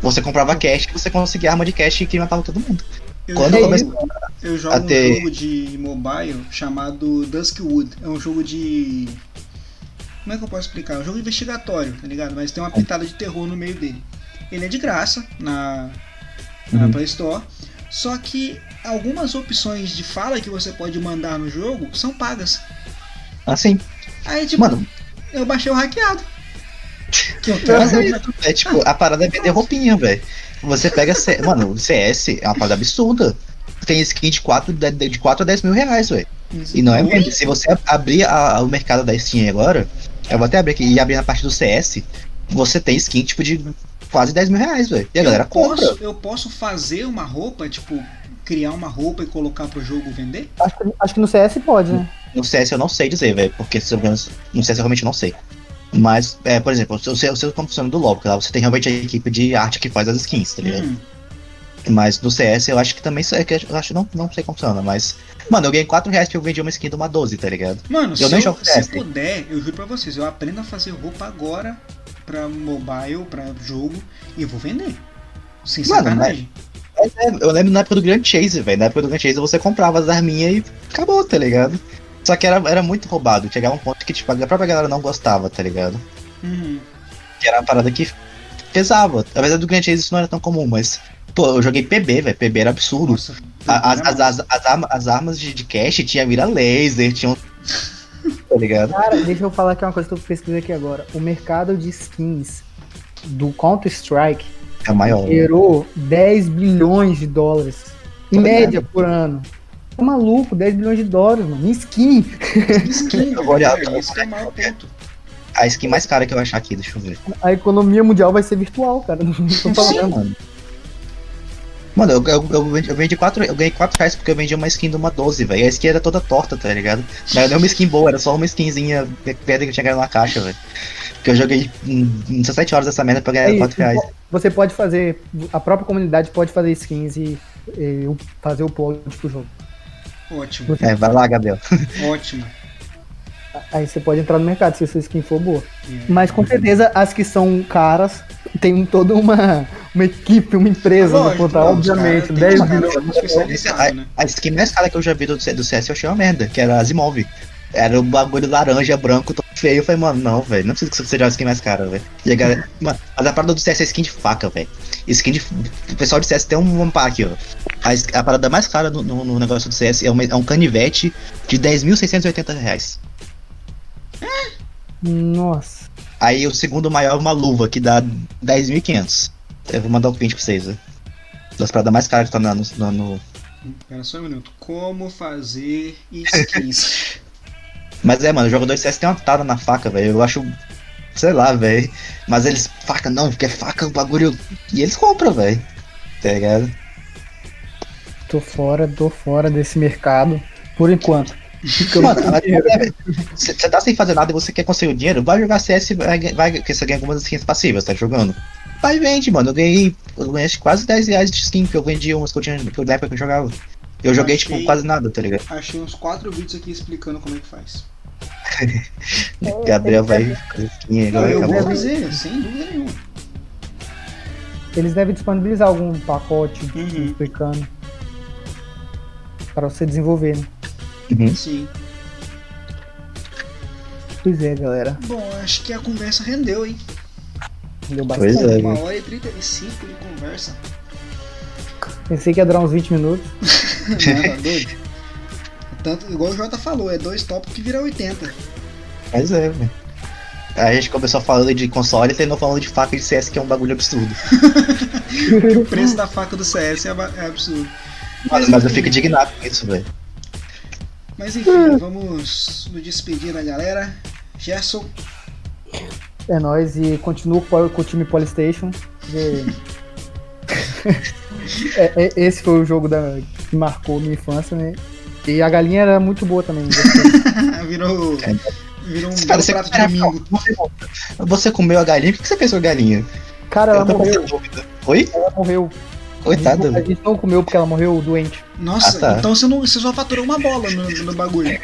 Você comprava cash e você conseguia arma de cash que matava todo mundo. Eu, Quando jogo, eu jogo Até- um jogo de mobile chamado Duskwood. É um jogo de. Como é que eu posso explicar? É um jogo investigatório, tá ligado? Mas tem uma pitada de terror no meio dele. Ele é de graça na, na Uhum. Play Store. Só que algumas opções de fala que você pode mandar no jogo são pagas. Assim, Aí, tipo, mano, eu baixei o hackeado. Que eu quero é é tipo, a parada é vender roupinha, velho. Você pega, C... mano, o CS é uma parada absurda. Tem skin de 4, de, de 4 a 10 mil reais, velho. E não é mesmo. Se você abrir a- o mercado da Steam agora, eu vou até abrir aqui e abrir na parte do CS, você tem skin tipo de quase 10 mil reais, velho. E a galera eu compra. posso, eu posso fazer uma roupa, tipo, criar uma roupa e colocar pro jogo vender? Acho, que- acho que no CS pode, né? No CS eu não sei dizer, velho, porque se eu no CS eu realmente não sei. Mas, é, por exemplo, eu sei, eu sei como funciona do LoL, porque lá você tem realmente a equipe de arte que faz as skins, tá ligado? Hum, Mas do CS eu acho que também sei, que eu acho não, não sei como funciona, mas. Mano, eu ganhei 4 reais porque eu vendi uma skin de uma 12, tá ligado? Mano, se, nem eu, se puder, eu juro pra vocês, eu aprendo a fazer roupa agora pra mobile, pra jogo, e eu vou vender. Sem Mano, sacanagem. Mas é, eu lembro na época do Grand Chase, velho. Na época do Grand Chase você comprava as arminhas e acabou, tá ligado? Só que era, era muito roubado. Chegava um ponto que, tipo, a própria galera não gostava, tá ligado? Uhum. Que era uma parada que pesava. Apesar do Grand Chase isso não era tão comum, mas. Pô, eu joguei PB, velho. PB era absurdo. Nossa, A- As, as, as, as, arma- as armas de, de cash tinha mira laser, tinham. tá ligado? Cara, deixa eu falar aqui uma coisa que eu pesquisei aqui agora. O mercado de skins do Counter-Strike É o maior. gerou 10 bilhões de dólares. Em média, por ano. Tá maluco, 10 bilhões de dólares, mano. Em skin. skin, Eu vou olhar, eu que é o maior ponto. A skin mais cara que eu achar aqui, deixa eu ver. A economia mundial vai ser virtual, cara. Não tô falando. mano. Mano, eu, eu, eu vendi, eu vendi quatro, eu ganhei 4 reais porque eu vendi uma skin de uma 12, velho. A skin era toda torta, tá ligado? Não era nem uma skin boa, era só uma skinzinha pedra que tinha ganhado na caixa, velho. Que eu joguei hum, 17 horas dessa merda pra ganhar É 4 isso, reais. Você pode fazer, a própria comunidade pode fazer skins e, e fazer o upload pro jogo. Ótimo, É, vai lá, Gabriel. ótimo. Aí você pode entrar no mercado se a sua skin for boa. É. Mas com certeza as que são caras tem toda uma, uma equipe, uma empresa Lógico, botar, não, os obviamente, caras têm 10 que pagar milhões. especializado, A, né? a skin mais cara que eu já vi do, do CS eu achei uma merda, que era Asimov. Era o bagulho laranja, branco, todo feio. Eu falei, mano, não, velho, não precisa que seja a skin mais cara, velho. E a galera. Mano, mas a parada do CS é skin de faca, velho. Skin de. O pessoal de CS tem um, um pack, ó. A, a parada mais cara no, no- no negócio do CS é, uma- é um canivete de 10.680 reais. Nossa. Aí o segundo maior é uma luva, que dá 10.500. Eu vou mandar o print pra vocês, né? Das paradas mais caras que tá no, no, no- Espera só um minuto. Como fazer skins? Mas é, mano, o jogador de CS tem uma tada na faca, velho. Eu acho. Sei lá, velho. Mas eles. Faca não, porque faca é um bagulho. E eles compram, velho. Tá ligado? Tô fora, tô fora desse mercado. Por enquanto. Mano. Você tá sem fazer nada e você quer conseguir o dinheiro, vai jogar CS e vai, vai, porque você ganha algumas skins passivas, tá jogando. Vai e vende, mano. Eu ganhei. Eu ganhei quase 10 reais de skin que eu vendi umas que eu tinha na época que eu jogava. Eu joguei, Achei- tipo, quase nada, tá ligado? Achei uns 4 vídeos aqui explicando como é que faz. Gabriel vai Não, eu vou fazer, sem dúvida nenhuma. Eles devem disponibilizar algum pacote Uhum. explicando. Para você desenvolver, né? Uhum. Sim. Pois é, galera. Bom, acho que a conversa rendeu, hein? Deu Pois bastante. é. Uma hora e 35 de conversa. Pensei que ia durar uns 20 minutos. Não, tá doido? Tanto, igual o Jota falou, é dois tópicos que vira 80. Mas é, velho. A gente começou falando de console e terminou falando de faca de CS, que é um bagulho absurdo. O preço da faca do CS é, é absurdo. Mas, mas eu fico indignado com isso, velho. Mas enfim, vamos nos despedir da galera. Gerson, É nóis e continuo com o time Polystation. porque- É, é, esse foi o jogo da, que marcou minha infância, né? E a galinha era muito boa também. gostei. virou, É. virou um Cara, você, prato de domingo. você, você comeu a galinha? Por que você fez a galinha? Cara, ela morreu. Oi? Ela morreu. Coitada, A gente não comeu porque ela morreu doente. Nossa, Ah, tá. então você, não, você só faturou uma bola no, no bagulho.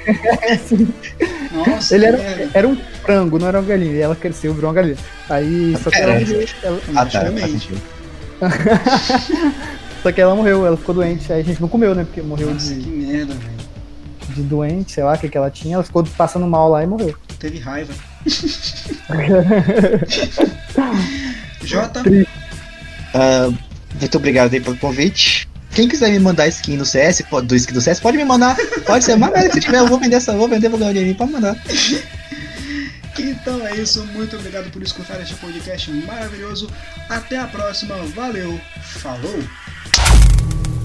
Nossa, Ele era, era um frango, não era uma galinha. E ela cresceu, virou uma galinha. Aí, só que ela morreu. ela- Ah, tá. só que ela morreu, ela ficou doente. Aí a gente não comeu, né? Porque morreu Nossa, de, que merda, velho. de doente, sei lá o que, que ela tinha. Ela ficou passando mal lá e morreu. Teve raiva. Jota, Ah, muito obrigado aí pelo convite. Quem quiser me mandar skin no CS, do skin do CS, pode me mandar. Pode ser, manda se tiver, eu vou vender essa, vou vender pro Gabriel, pode mandar. Então é isso. Muito obrigado por escutar este podcast maravilhoso. Até a próxima. Valeu. Falou.